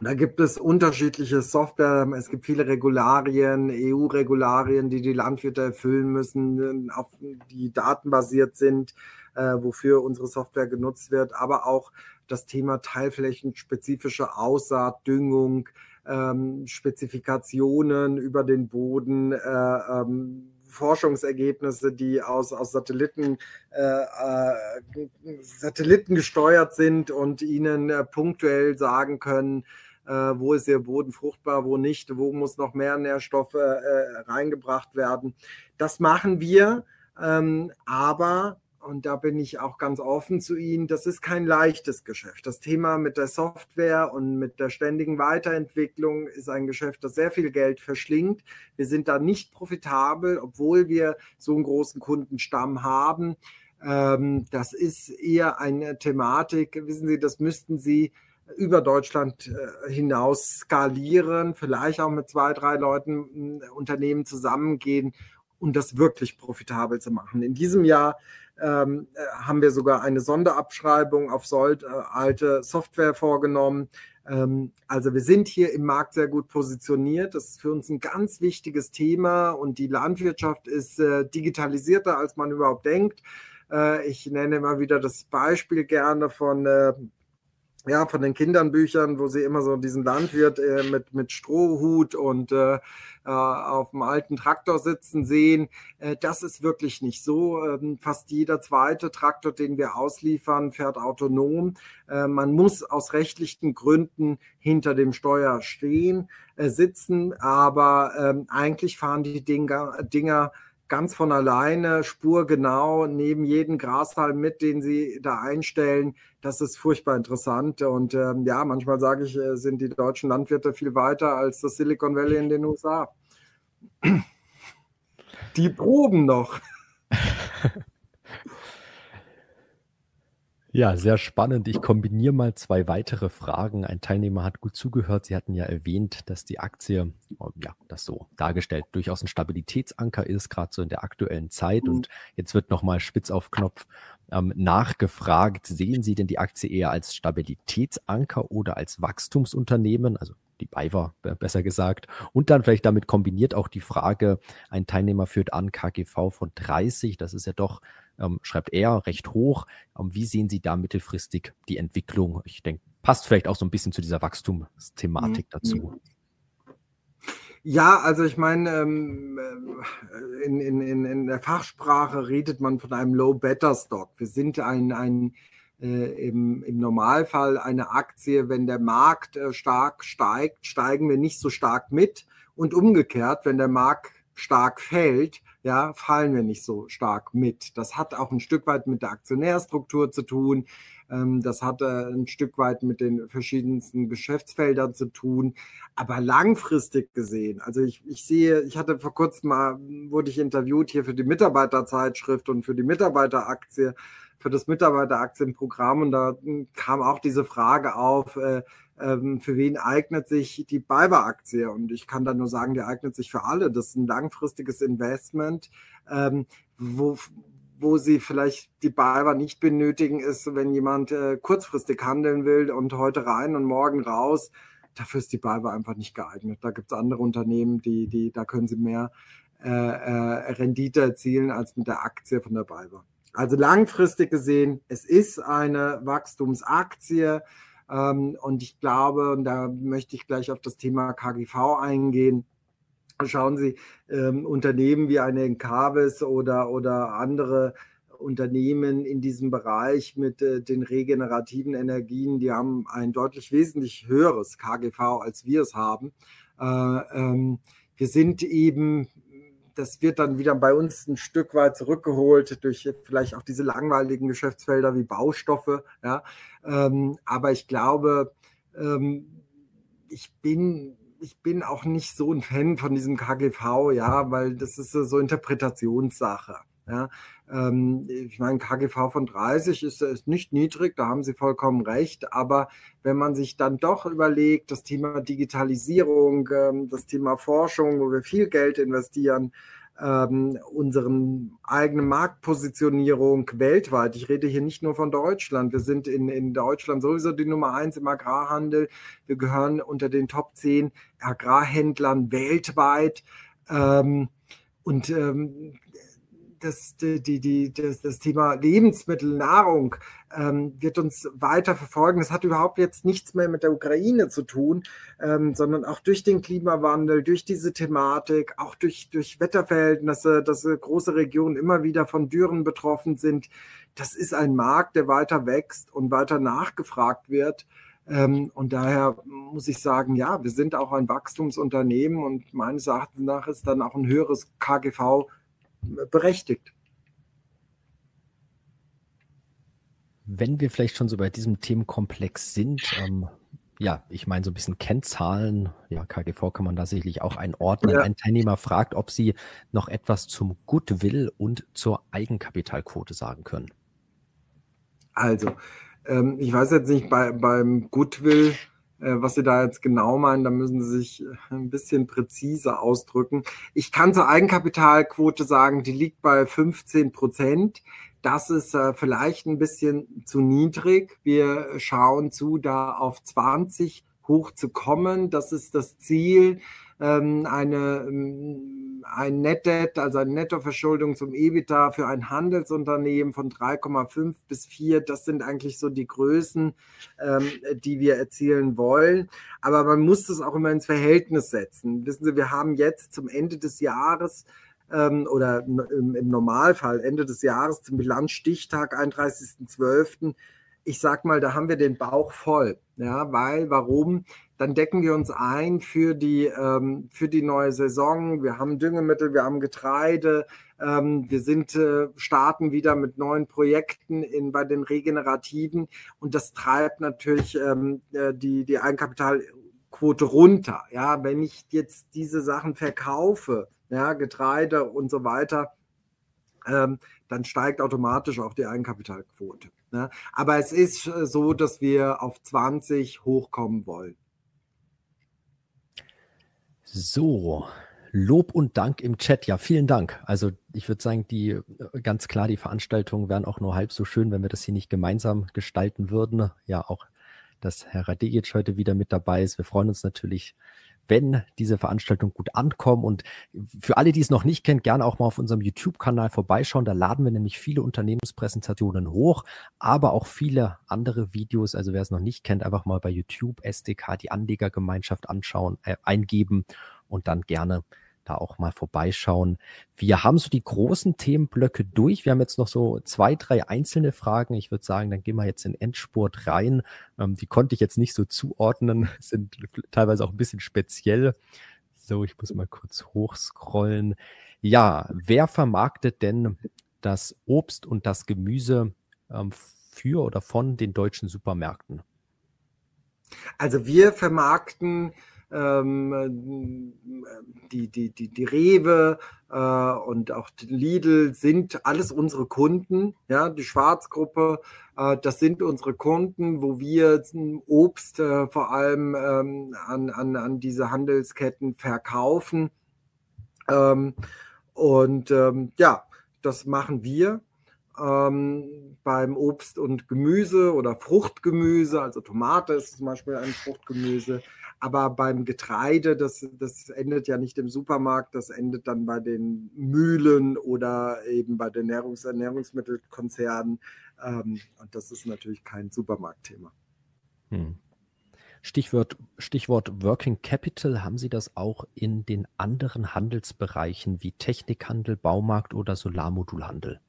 da gibt es unterschiedliche Software. Es gibt viele Regularien, EU-Regularien, die die Landwirte erfüllen müssen, auf die datenbasiert sind, äh, wofür unsere Software genutzt wird. Aber auch das Thema teilflächenspezifische Aussaat, Düngung, ähm, Spezifikationen über den Boden, äh, ähm, Forschungsergebnisse, die aus, aus Satelliten, äh, äh, Satelliten gesteuert sind und ihnen äh, punktuell sagen können, wo ist der Boden fruchtbar, wo nicht, wo muss noch mehr Nährstoffe äh, reingebracht werden. Das machen wir, ähm, aber und da bin ich auch ganz offen zu Ihnen, das ist kein leichtes Geschäft. Das Thema mit der Software und mit der ständigen Weiterentwicklung ist ein Geschäft, das sehr viel Geld verschlingt. Wir sind da nicht profitabel, obwohl wir so einen großen Kundenstamm haben. Ähm, das ist eher eine Thematik, wissen Sie, das müssten Sie über Deutschland äh, hinaus skalieren, vielleicht auch mit zwei, drei Leuten Unternehmen zusammengehen und das wirklich profitabel zu machen. In diesem Jahr ähm, äh, haben wir sogar eine Sonderabschreibung auf Sold, äh, alte Software vorgenommen. Ähm, also wir sind hier im Markt sehr gut positioniert. Das ist für uns ein ganz wichtiges Thema und die Landwirtschaft ist äh, digitalisierter, als man überhaupt denkt. Äh, ich nenne immer wieder das Beispiel gerne von äh, ja, von den Kindernbüchern, wo sie immer so diesen Landwirt äh, mit, mit Strohhut und äh, äh, auf dem alten Traktor sitzen sehen. Äh, das ist wirklich nicht so. Ähm, fast jeder zweite Traktor, den wir ausliefern, fährt autonom. Äh, man muss aus rechtlichen Gründen hinter dem Steuer stehen, äh, sitzen, aber ähm, eigentlich fahren die Dinger, Dinger ganz von alleine, spurgenau, neben jedem Grashalm mit, den sie da einstellen. Das ist furchtbar interessant. Und ähm, ja, manchmal sage ich, äh, sind die deutschen Landwirte viel weiter als das Silicon Valley in den USA. Die proben noch. Ja, sehr spannend. Ich kombiniere mal zwei weitere Fragen. Ein Teilnehmer hat gut zugehört. Sie hatten ja erwähnt, dass die Aktie, oh, ja, das so dargestellt, durchaus ein Stabilitätsanker ist, gerade so in der aktuellen Zeit. Und jetzt wird nochmal spitz auf Knopf ähm, nachgefragt. Sehen Sie denn die Aktie eher als Stabilitätsanker oder als Wachstumsunternehmen? Also die BayWa besser gesagt. Und dann vielleicht damit kombiniert auch die Frage, ein Teilnehmer führt an KGV von 30, das ist ja doch, ähm, schreibt er, recht hoch. Ähm, wie sehen Sie da mittelfristig die Entwicklung? Ich denke, passt vielleicht auch so ein bisschen zu dieser Wachstumsthematik mhm. dazu. Ja, also ich meine, ähm, äh, in, in, in der Fachsprache redet man von einem Low-Better-Stock. Wir sind ein, ein äh, im, im Normalfall eine Aktie, wenn der Markt äh, stark steigt, steigen wir nicht so stark mit. Und umgekehrt, wenn der Markt stark fällt, ja, fallen wir nicht so stark mit. Das hat auch ein Stück weit mit der Aktionärstruktur zu tun. Ähm, das hat äh, ein Stück weit mit den verschiedensten Geschäftsfeldern zu tun. Aber langfristig gesehen, also ich, ich sehe, ich hatte vor kurzem mal, wurde ich interviewt hier für die Mitarbeiterzeitschrift und für die Mitarbeiteraktie für das Mitarbeiteraktienprogramm und da hm, kam auch diese Frage auf, äh, ähm, für wen eignet sich die BayWa-Aktie? Und ich kann da nur sagen, die eignet sich für alle. Das ist ein langfristiges Investment, ähm, wo, wo sie vielleicht die BayWa nicht benötigen, ist, wenn jemand äh, kurzfristig handeln will und heute rein und morgen raus. Dafür ist die BayWa einfach nicht geeignet. Da gibt es andere Unternehmen, die, die, da können sie mehr äh, äh, Rendite erzielen als mit der Aktie von der BayWa. Also langfristig gesehen, es ist eine Wachstumsaktie. Ähm, und ich glaube, und da möchte ich gleich auf das Thema KGV eingehen. Schauen Sie, ähm, Unternehmen wie eine Encarvis oder, oder andere Unternehmen in diesem Bereich mit äh, den regenerativen Energien, die haben ein deutlich wesentlich höheres KGV, als wir es haben. Äh, ähm, wir sind eben das wird dann wieder bei uns ein Stück weit zurückgeholt durch vielleicht auch diese langweiligen Geschäftsfelder wie Baustoffe. Ja. Ähm, aber ich glaube, ähm, ich bin ich bin auch nicht so ein Fan von diesem KGV, ja, weil das ist so Interpretationssache. Ja, ähm, ich meine, KGV von 30 ist, ist nicht niedrig, da haben Sie vollkommen recht. Aber wenn man sich dann doch überlegt, das Thema Digitalisierung, ähm, das Thema Forschung, wo wir viel Geld investieren, ähm, unseren eigenen Marktpositionierung weltweit. Ich rede hier nicht nur von Deutschland. Wir sind in, in Deutschland sowieso die Nummer eins im Agrarhandel. Wir gehören unter den Top 10 Agrarhändlern weltweit. Ähm, und ähm, das, die, die, das, das Thema Lebensmittel, Nahrung ähm, wird uns weiter verfolgen. Das hat überhaupt jetzt nichts mehr mit der Ukraine zu tun, ähm, sondern auch durch den Klimawandel, durch diese Thematik, auch durch, durch Wetterverhältnisse, dass große Regionen immer wieder von Dürren betroffen sind. Das ist ein Markt, der weiter wächst und weiter nachgefragt wird. Ähm, und daher muss ich sagen, ja, wir sind auch ein Wachstumsunternehmen und meines Erachtens nach ist dann auch ein höheres KGV berechtigt. Wenn wir vielleicht schon so bei diesem Themenkomplex sind, ähm, ja, ich meine so ein bisschen Kennzahlen, ja, KGV kann man da sicherlich auch einordnen. Ja. Ein Teilnehmer fragt, ob Sie noch etwas zum Goodwill und zur Eigenkapitalquote sagen können. Also, ähm, ich weiß jetzt nicht, bei, beim Goodwill was Sie da jetzt genau meinen, da müssen Sie sich äh, ein bisschen präziser ausdrücken. Ich kann zur Eigenkapitalquote sagen, die liegt bei 15 Prozent. Das ist äh, vielleicht ein bisschen zu niedrig. Wir schauen zu, da auf 20 hochzukommen. Das ist das Ziel. Ähm, eine, ähm, ein Net Debt, also eine Nettoverschuldung zum EBITDA für ein Handelsunternehmen von 3,5 bis 4. Das sind eigentlich so die Größen, ähm, die wir erzielen wollen. Aber man muss das auch immer ins Verhältnis setzen. Wissen Sie, wir haben jetzt zum Ende des Jahres oder im, Normalfall Ende des Jahres zum Bilanzstichtag 31.12 ich sag mal, da haben wir den Bauch voll. Ja, weil, warum? Dann decken wir uns ein für die, ähm, für die neue Saison. Wir haben Düngemittel, wir haben Getreide. Ähm, wir sind, äh, starten wieder mit neuen Projekten in, bei den Regenerativen. Und das treibt natürlich ähm, äh, die, die Eigenkapitalquote runter. Ja, wenn ich jetzt diese Sachen verkaufe, ja, Getreide und so weiter, ähm, dann steigt automatisch auch die Eigenkapitalquote. Ne? Aber es ist äh, so, dass wir auf 20 hochkommen wollen. So, Lob und Dank im Chat. Ja, vielen Dank. Also ich würde sagen, die äh, ganz klar, die Veranstaltungen wären auch nur halb so schön, wenn wir das hier nicht gemeinsam gestalten würden. Ja, auch, dass Herr Radegic heute wieder mit dabei ist. Wir freuen uns natürlich wenn diese Veranstaltung gut ankommen. Und für alle, die es noch nicht kennen, gerne auch mal auf unserem YouTube-Kanal vorbeischauen. Da laden wir nämlich viele Unternehmenspräsentationen hoch, aber auch viele andere Videos. Also wer es noch nicht kennt, einfach mal bei YouTube SDK die Anlegergemeinschaft anschauen, äh, eingeben und dann gerne da auch mal vorbeischauen. Wir haben so die großen Themenblöcke durch. Wir haben jetzt noch so zwei, drei einzelne Fragen. Ich würde sagen, dann gehen wir jetzt in Endspurt rein. Ähm, die konnte ich jetzt nicht so zuordnen, sind teilweise auch ein bisschen speziell. So, ich muss mal kurz hochscrollen. Ja, wer vermarktet denn das Obst und das Gemüse ähm, für oder von den deutschen Supermärkten? Also wir vermarkten ähm, die, die, die, die Rewe äh, und auch die Lidl sind alles unsere Kunden. Ja, die Schwarzgruppe, äh, das sind unsere Kunden, wo wir Obst äh, vor allem ähm, an, an, an diese Handelsketten verkaufen. Ähm, und ähm, ja, das machen wir. Ähm, beim Obst und Gemüse oder Fruchtgemüse, also Tomate ist zum Beispiel ein Fruchtgemüse, aber beim Getreide, das, das endet ja nicht im Supermarkt, das endet dann bei den Mühlen oder eben bei den Ernährungs Ernährungsmittelkonzernen. Ähm, und das ist natürlich kein Supermarktthema. Hm. Stichwort, Stichwort Working Capital, haben Sie das auch in den anderen Handelsbereichen wie Technikhandel, Baumarkt oder Solarmodulhandel?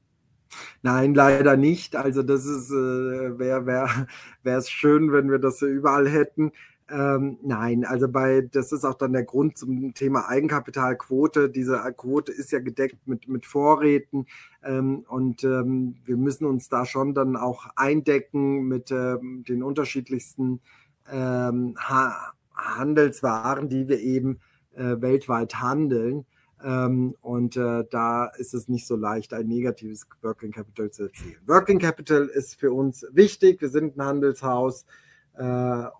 Nein, leider nicht. Also das ist, äh, wäre wär, wär es schön, wenn wir das überall hätten. Ähm, nein, also bei, das ist auch dann der Grund zum Thema Eigenkapitalquote. Diese Quote ist ja gedeckt mit, mit Vorräten ähm, und ähm, wir müssen uns da schon dann auch eindecken mit ähm, den unterschiedlichsten ähm, ha Handelswaren, die wir eben äh, weltweit handeln. Ähm, und äh, da ist es nicht so leicht, ein negatives Working Capital zu erzielen. Working Capital ist für uns wichtig. Wir sind ein Handelshaus äh,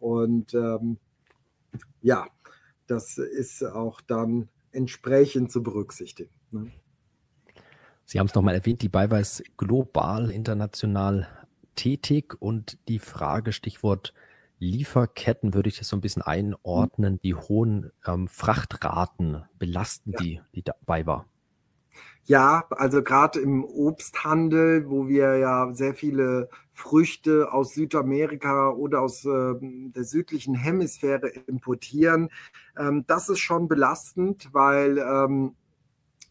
und ähm, ja, das ist auch dann entsprechend zu berücksichtigen. Ne? Sie haben es nochmal erwähnt, die Beiweis global, international tätig und die Frage, Stichwort Lieferketten, würde ich das so ein bisschen einordnen. Die hohen ähm, Frachtraten belasten ja. die, die dabei war. Ja, also gerade im Obsthandel, wo wir ja sehr viele Früchte aus Südamerika oder aus äh, der südlichen Hemisphäre importieren, ähm, das ist schon belastend, weil ähm,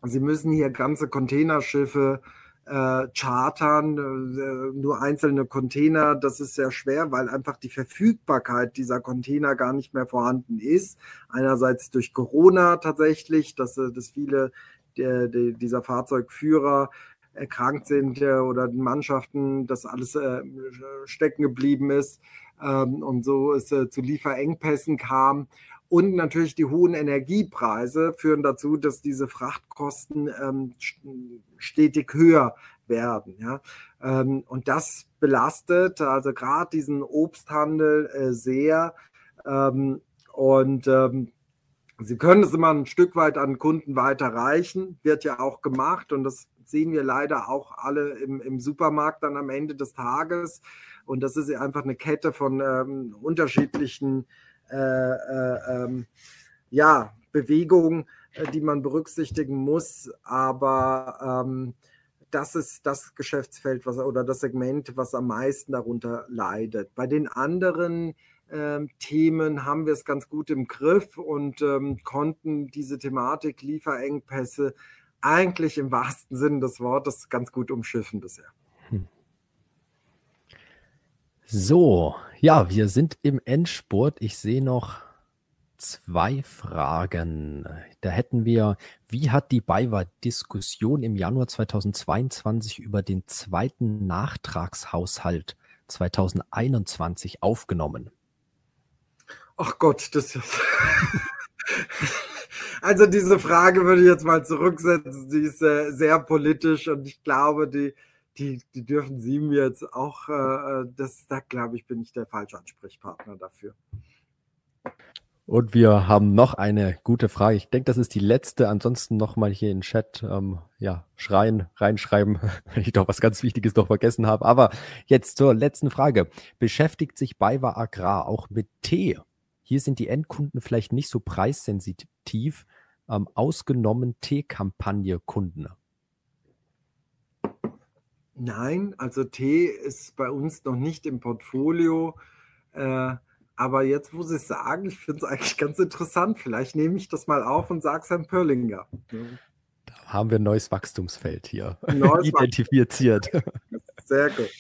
sie müssen hier ganze Containerschiffe äh, chartern, äh, nur einzelne Container, das ist sehr schwer, weil einfach die Verfügbarkeit dieser Container gar nicht mehr vorhanden ist. Einerseits durch Corona tatsächlich, dass, äh, dass viele der, der, dieser Fahrzeugführer erkrankt sind äh, oder die Mannschaften, dass alles äh, stecken geblieben ist ähm, und so es äh, zu Lieferengpässen kam. Und natürlich die hohen Energiepreise führen dazu, dass diese Frachtkosten ähm, stetig höher werden. Ja? Ähm, und das belastet also gerade diesen Obsthandel äh, sehr. Ähm, und ähm, Sie können es immer ein Stück weit an Kunden weiterreichen, wird ja auch gemacht und das sehen wir leider auch alle im, im Supermarkt dann am Ende des Tages. Und das ist einfach eine Kette von ähm, unterschiedlichen äh, äh, ähm, ja, Bewegungen, äh, die man berücksichtigen muss. Aber ähm, das ist das Geschäftsfeld was, oder das Segment, was am meisten darunter leidet. Bei den anderen Themen haben wir es ganz gut im Griff und ähm, konnten diese Thematik Lieferengpässe eigentlich im wahrsten Sinne des Wortes ganz gut umschiffen bisher. Hm. So, ja, wir sind im Endspurt. Ich sehe noch zwei Fragen. Da hätten wir, wie hat die BayWa-Diskussion im Januar 2022 über den zweiten Nachtragshaushalt 2021 aufgenommen? Ach Gott, das ist. Also diese Frage würde ich jetzt mal zurücksetzen. Die ist äh, sehr politisch und ich glaube, die, die, die dürfen Sie mir jetzt auch, äh, das, da glaube ich, bin ich der falsche Ansprechpartner dafür. Und wir haben noch eine gute Frage. Ich denke, das ist die letzte. Ansonsten nochmal hier in den Chat ähm, ja, schreien, reinschreiben, wenn ich doch was ganz Wichtiges noch vergessen habe. Aber jetzt zur letzten Frage. Beschäftigt sich BayWa Agrar auch mit Tee? Hier sind die Endkunden vielleicht nicht so preissensitiv, ähm, ausgenommen Tee-Kampagne-Kunden. Nein, also Tee ist bei uns noch nicht im Portfolio. Äh, aber jetzt, wo Sie es sagen, ich finde es eigentlich ganz interessant. Vielleicht nehme ich das mal auf und sage es Herrn Pörlinger. Da haben wir ein neues Wachstumsfeld hier neues identifiziert. Sehr gut.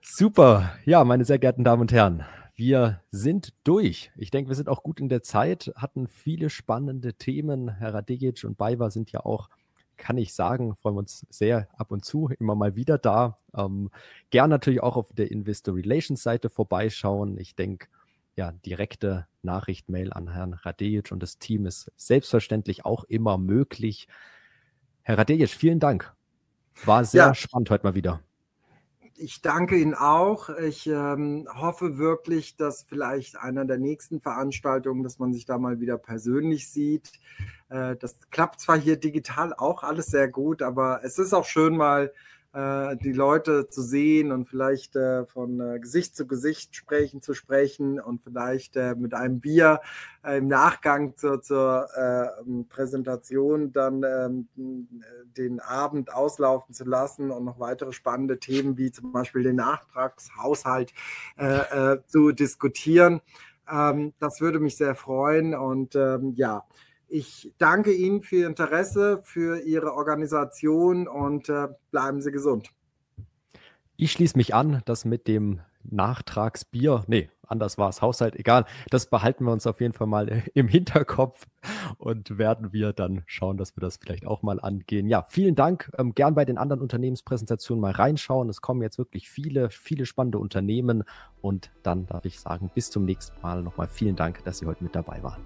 Super. Ja, meine sehr geehrten Damen und Herren, wir sind durch. Ich denke, wir sind auch gut in der Zeit, hatten viele spannende Themen. Herr Radegic und Baiwa sind ja auch kann ich sagen, freuen wir uns sehr ab und zu immer mal wieder da. Ähm, gern natürlich auch auf der Investor Relations Seite vorbeischauen. Ich denke, ja, direkte Nachricht, Mail an Herrn Radejic und das Team ist selbstverständlich auch immer möglich. Herr Radejic, vielen Dank. War sehr ja. spannend heute mal wieder. Ich danke Ihnen auch. Ich ähm, hoffe wirklich, dass vielleicht einer der nächsten Veranstaltungen, dass man sich da mal wieder persönlich sieht. Äh, das klappt zwar hier digital auch alles sehr gut, aber es ist auch schön mal die Leute zu sehen und vielleicht äh, von äh, Gesicht zu Gesicht sprechen zu sprechen und vielleicht äh, mit einem Bier äh, im Nachgang zur, zur ähm, Präsentation dann ähm, den Abend auslaufen zu lassen und noch weitere spannende Themen wie zum Beispiel den Nachtragshaushalt zu diskutieren. Ähm, das würde mich sehr freuen und ähm, ja, ich danke Ihnen für Ihr Interesse, für Ihre Organisation und äh, bleiben Sie gesund. Ich schließe mich an, das mit dem Nachtragsbier, nee, anders war es, Haushalt, egal, das behalten wir uns auf jeden Fall mal im Hinterkopf und werden wir dann schauen, dass wir das vielleicht auch mal angehen. Ja, vielen Dank. Ähm, gern bei den anderen Unternehmenspräsentationen mal reinschauen. Es kommen jetzt wirklich viele, viele spannende Unternehmen und dann darf ich sagen, bis zum nächsten Mal nochmal vielen Dank, dass Sie heute mit dabei waren.